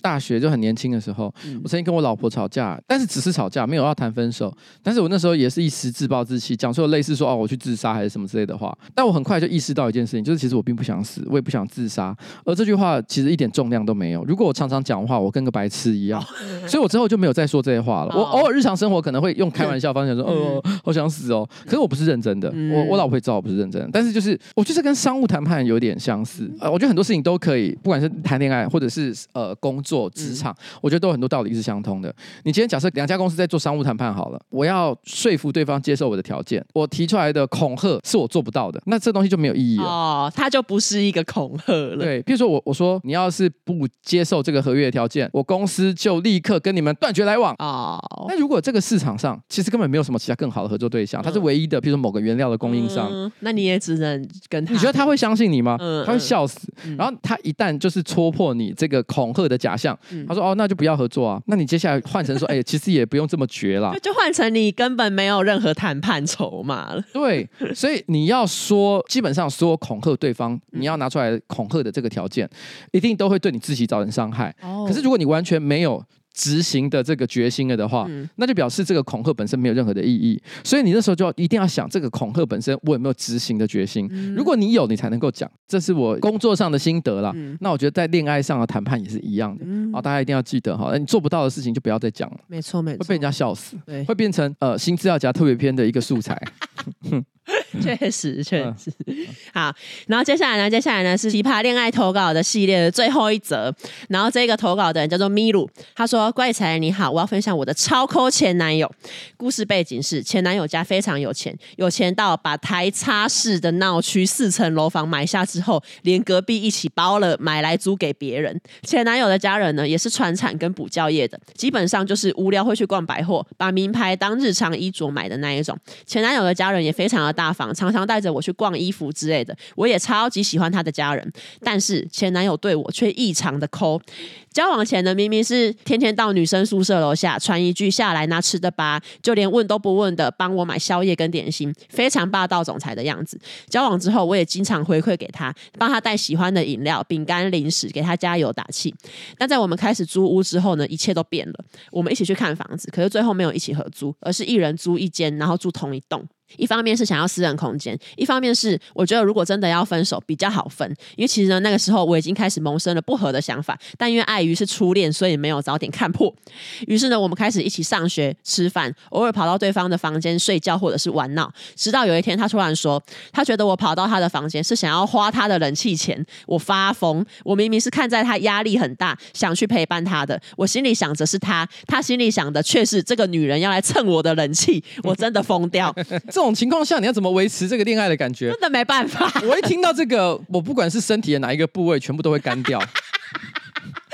大学就很年轻的时候，嗯、我曾经跟我老婆吵架，但是只是吵架，没有要谈分手。但是我那时候也是一时自暴自弃，讲出了类似说哦，我去自杀还是什么之类的话。但我很快就意识到一件事情，就是其实我并不想死，我也不想自杀。而这句话其实一点重量都没有。如果我常常讲的话，我跟个白痴一样。所以我之后就没有再说这些话了。我偶尔日常生活可能会用开玩笑 方式说，哦，好想死哦。可是我不是认真的，我我老婆也知道我不是认真的。但是就是我就是跟商务谈判有点相似。呃，我觉得很多事情都可以，不管是谈恋爱或者是。呃，工作职场，嗯、我觉得都有很多道理是相通的。你今天假设两家公司在做商务谈判好了，我要说服对方接受我的条件，我提出来的恐吓是我做不到的，那这东西就没有意义了。哦，它就不是一个恐吓了。对，比如说我我说你要是不接受这个合约的条件，我公司就立刻跟你们断绝来往。哦，那如果这个市场上其实根本没有什么其他更好的合作对象，他是唯一的，比如说某个原料的供应商，嗯，那你也只能跟他。你觉得他会相信你吗？嗯，他会笑死。嗯，然后他一旦就是戳破你这个。恐吓的假象，他说：“哦，那就不要合作啊。那你接下来换成说，哎，其实也不用这么绝啦，就换成你根本没有任何谈判筹码了。对，所以你要说，基本上说恐吓对方，你要拿出来恐吓的这个条件，一定都会对你自己造成伤害。可是如果你完全没有。”执行的这个决心了的话，嗯、那就表示这个恐吓本身没有任何的意义。所以你那时候就要一定要想，这个恐吓本身我有没有执行的决心？嗯、如果你有，你才能够讲。这是我工作上的心得啦。嗯、那我觉得在恋爱上的谈判也是一样的。嗯、好，大家一定要记得哈，你做不到的事情就不要再讲了。没错，没错，会被人家笑死，对会变成呃新资料夹特别篇的一个素材。确实，确实 好。然后接下来呢？接下来呢是奇葩恋爱投稿的系列的最后一则。然后这个投稿的人叫做米鲁，他说：“怪才你好，我要分享我的超抠前男友。故事背景是前男友家非常有钱，有钱到把台插市的闹区四层楼房买下之后，连隔壁一起包了买来租给别人。前男友的家人呢也是传产跟补教业的，基本上就是无聊会去逛百货，把名牌当日常衣着买的那一种。前男友的家人也非常的 大方。”常常带着我去逛衣服之类的，我也超级喜欢他的家人，但是前男友对我却异常的抠。交往前呢，明明是天天到女生宿舍楼下传一句下来拿吃的吧，就连问都不问的帮我买宵夜跟点心，非常霸道总裁的样子。交往之后，我也经常回馈给他，帮他带喜欢的饮料、饼干、零食，给他加油打气。但在我们开始租屋之后呢，一切都变了。我们一起去看房子，可是最后没有一起合租，而是一人租一间，然后住同一栋。一方面是想要私人空间，一方面是我觉得如果真的要分手比较好分，因为其实呢那个时候我已经开始萌生了不合的想法，但因为碍于是初恋，所以没有早点看破。于是呢，我们开始一起上学、吃饭，偶尔跑到对方的房间睡觉或者是玩闹。直到有一天，他突然说，他觉得我跑到他的房间是想要花他的冷气钱。我发疯，我明明是看在他压力很大，想去陪伴他的，我心里想着是他，他心里想的却是这个女人要来蹭我的冷气，我真的疯掉。这种情况下，你要怎么维持这个恋爱的感觉？真的没办法。我一听到这个，我不管是身体的哪一个部位，全部都会干掉。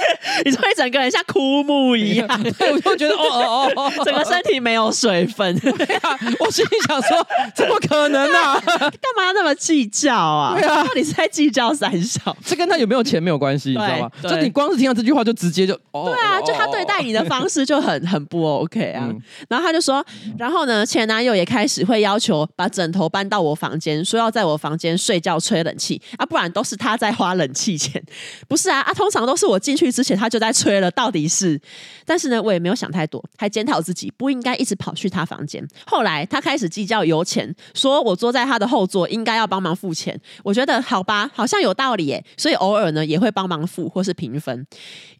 你说你整个人像枯木一样，对，我就觉得哦哦哦，整个身体没有水分。啊我心里想说，怎么可能啊？干嘛那么计较啊？对啊，到底是在计较三小？这跟他有没有钱没有关系，你知道吗？就你光是听到这句话，就直接就哦，对啊，就他对待你的方式就很很不 OK 啊。然后他就说，然后呢，前男友也开始会要求把枕头搬到我房间，说要在我房间睡觉吹冷气啊，不然都是他在花冷气钱。不是啊啊，通常都是我进去之前他就在催了，到底是？但是呢，我也没有想太多，还检讨自己不应该一直跑去他房间。后来他开始计较油钱，说我坐在他的后座应该要帮忙付钱。我觉得好吧，好像有道理耶，所以偶尔呢也会帮忙付或是平分。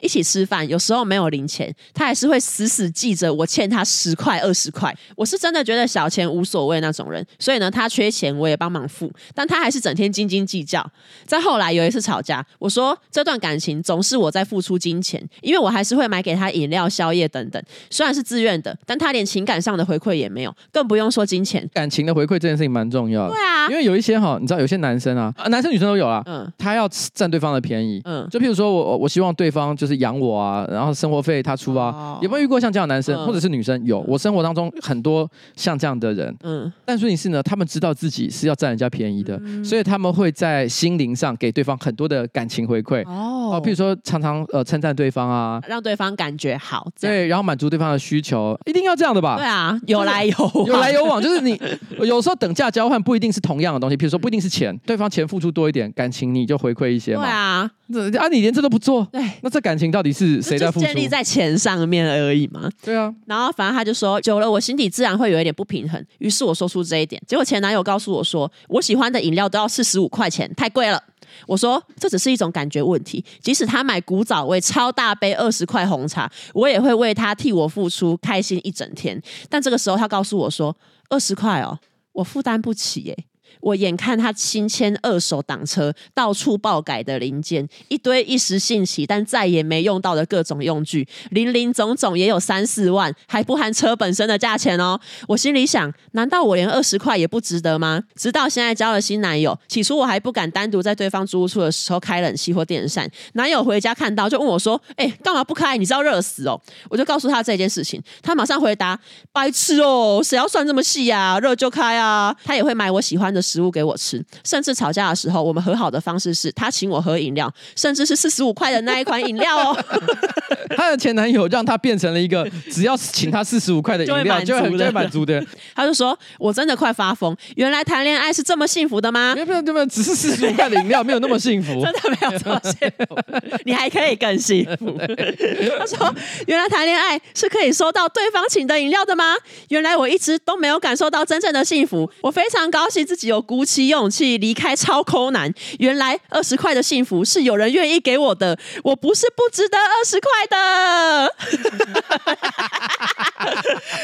一起吃饭，有时候没有零钱，他还是会死死记着我欠他十块二十块。我是真的觉得小钱无所谓那种人，所以呢，他缺钱我也帮忙付，但他还是整天斤斤计较。再后来有一次吵架，我说这段感情总是我在付出金钱，因为我还是会买给他饮料、宵夜等等，虽然是自愿的，但他连情感上的回馈也没有，更不用说金钱。感情的回馈这件事情蛮重要的，对啊，因为有一些哈，你知道有些男生啊，男生女生都有啊，嗯，他要占对方的便宜，嗯，就譬如说我我希望对方就是养我啊，然后生活费他出啊，哦、有没有遇过像这样的男生、嗯、或者是女生？有，我生活当中很多像这样的人，嗯，但问题是呢，他们知道自己是要占人家便宜的，嗯、所以他们会在心灵上给对方很多的感情回馈，哦，譬如说常常呃称赞对方啊，让对方感觉好，对，然后满足对方的需求，一定要这样的吧？对啊，有来有往，有来有往，就是你 有时候等价交换不一定是同样的东西，比如说不一定是钱，对方钱付出多一点，感情你就回馈一些嘛，对啊。啊！你连这都不做，对，那这感情到底是谁在付出？建立在钱上面而已嘛。对啊。然后反正他就说，久了我心底自然会有一点不平衡。于是我说出这一点，结果前男友告诉我说，我喜欢的饮料都要四十五块钱，太贵了。我说这只是一种感觉问题，即使他买古早味超大杯二十块红茶，我也会为他替我付出，开心一整天。但这个时候他告诉我说，二十块哦，我负担不起耶。我眼看他新签二手挡车，到处爆改的零件，一堆一时兴起但再也没用到的各种用具，林林总总也有三四万，还不含车本身的价钱哦。我心里想，难道我连二十块也不值得吗？直到现在交了新男友，起初我还不敢单独在对方租屋处的时候开冷气或电扇。男友回家看到就问我说：“哎、干嘛不开？你知道热死哦。”我就告诉他这件事情，他马上回答：“白痴哦，谁要算这么细呀？热就开啊。”他也会买我喜欢的食物给我吃，甚至吵架的时候，我们和好的方式是他请我喝饮料，甚至是四十五块的那一款饮料哦。她的前男友让他变成了一个只要请他四十五块的饮料就会很满足的。他就说：“我真的快发疯，原来谈恋爱是这么幸福的吗？”没有没有没有，只是四十五块的饮料没有那么幸福，真的没有这么幸福，你还可以更幸福。他说：“原来谈恋爱是可以收到对方请的饮料的吗？原来我一直都没有感受到真正的幸福，我非常高兴自己有鼓起。”勇气离开超抠男，原来二十块的幸福是有人愿意给我的，我不是不值得二十块的。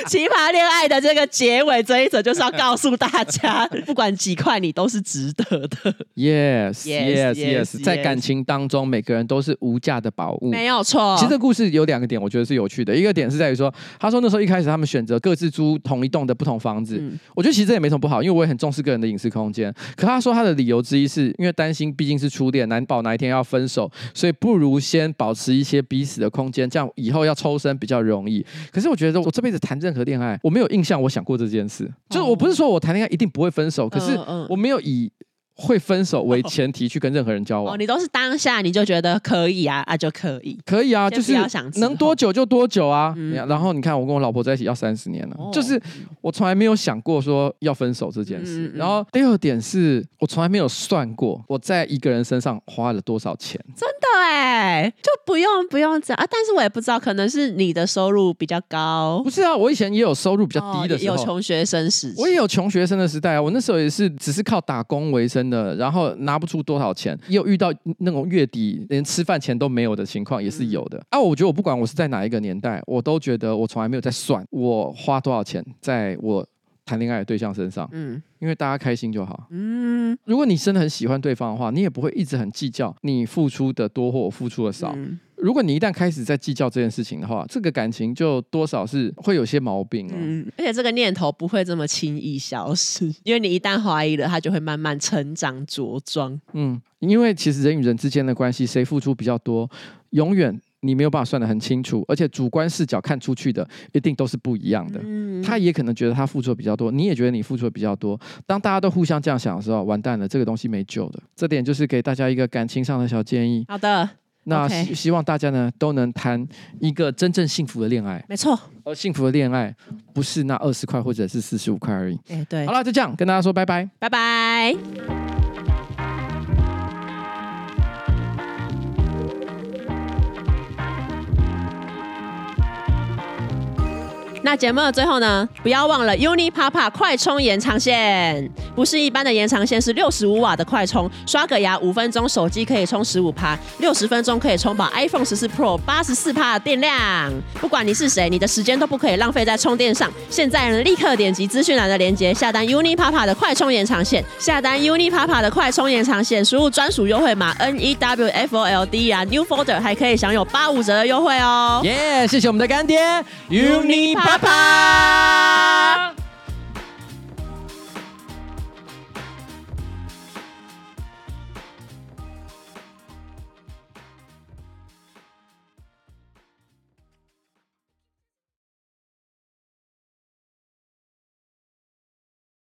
奇葩恋爱的这个结尾这一则就是要告诉大家，不管几块你都是值得的。Yes, yes, yes, yes。在感情当中，每个人都是无价的宝物，没有错。其实这故事有两个点，我觉得是有趣的。一个点是在于说，他说那时候一开始他们选择各自租同一栋的不同房子，嗯、我觉得其实这也没什么不好，因为我也很重视个人的隐私空间。可他说他的理由之一是因为担心毕竟是初恋，难保哪一天要分手，所以不如先保持一些彼此的空间，这样以后要抽身比较容易。可是我觉得我这辈子谈任何恋爱，我没有印象我想过这件事，就是我不是说我谈恋爱一定不会分手，可是我没有以。会分手为前提去跟任何人交往，哦，你都是当下你就觉得可以啊啊就可以，可以啊，就是能多久就多久啊。嗯、然后你看我跟我老婆在一起要三十年了，哦、就是我从来没有想过说要分手这件事。嗯嗯、然后第二点是我从来没有算过我在一个人身上花了多少钱，真的哎，就不用不用这样啊。但是我也不知道，可能是你的收入比较高，不是啊？我以前也有收入比较低的时候，哦、有穷学生时，我也有穷学生的时代啊。我那时候也是只是靠打工为生。的，然后拿不出多少钱，又遇到那种月底连吃饭钱都没有的情况，也是有的。嗯、啊，我觉得我不管我是在哪一个年代，我都觉得我从来没有在算我花多少钱在我谈恋爱的对象身上。嗯，因为大家开心就好。嗯，如果你真的很喜欢对方的话，你也不会一直很计较你付出的多或我付出的少。嗯如果你一旦开始在计较这件事情的话，这个感情就多少是会有些毛病哦。嗯，而且这个念头不会这么轻易消失，因为你一旦怀疑了，它就会慢慢成长茁壮。嗯，因为其实人与人之间的关系，谁付出比较多，永远你没有办法算得很清楚，而且主观视角看出去的一定都是不一样的。嗯，他也可能觉得他付出的比较多，你也觉得你付出的比较多。当大家都互相这样想的时候，完蛋了，这个东西没救的。这点就是给大家一个感情上的小建议。好的，那希希望大家呢都能谈一个真正幸福的恋爱，没错。而幸福的恋爱不是那二十块或者是四十五块而已。哎，对好，了，就这样跟大家说拜拜。拜拜。那节目的最后呢，不要忘了 Uni Papa 快充延长线，不是一般的延长线，是六十五瓦的快充，刷个牙五分钟，手机可以充十五趴，六十分钟可以充饱 iPhone 十四 Pro 八十四趴的电量。不管你是谁，你的时间都不可以浪费在充电上。现在呢，立刻点击资讯栏的链接，下单 Uni Papa 的快充延长线，下单 Uni Papa 的快充延长线，输入专属优惠码 N E W F O L D 啊，New Folder 还可以享有八五折的优惠哦。耶、谢谢我们的干爹 Uni Papa。ครับ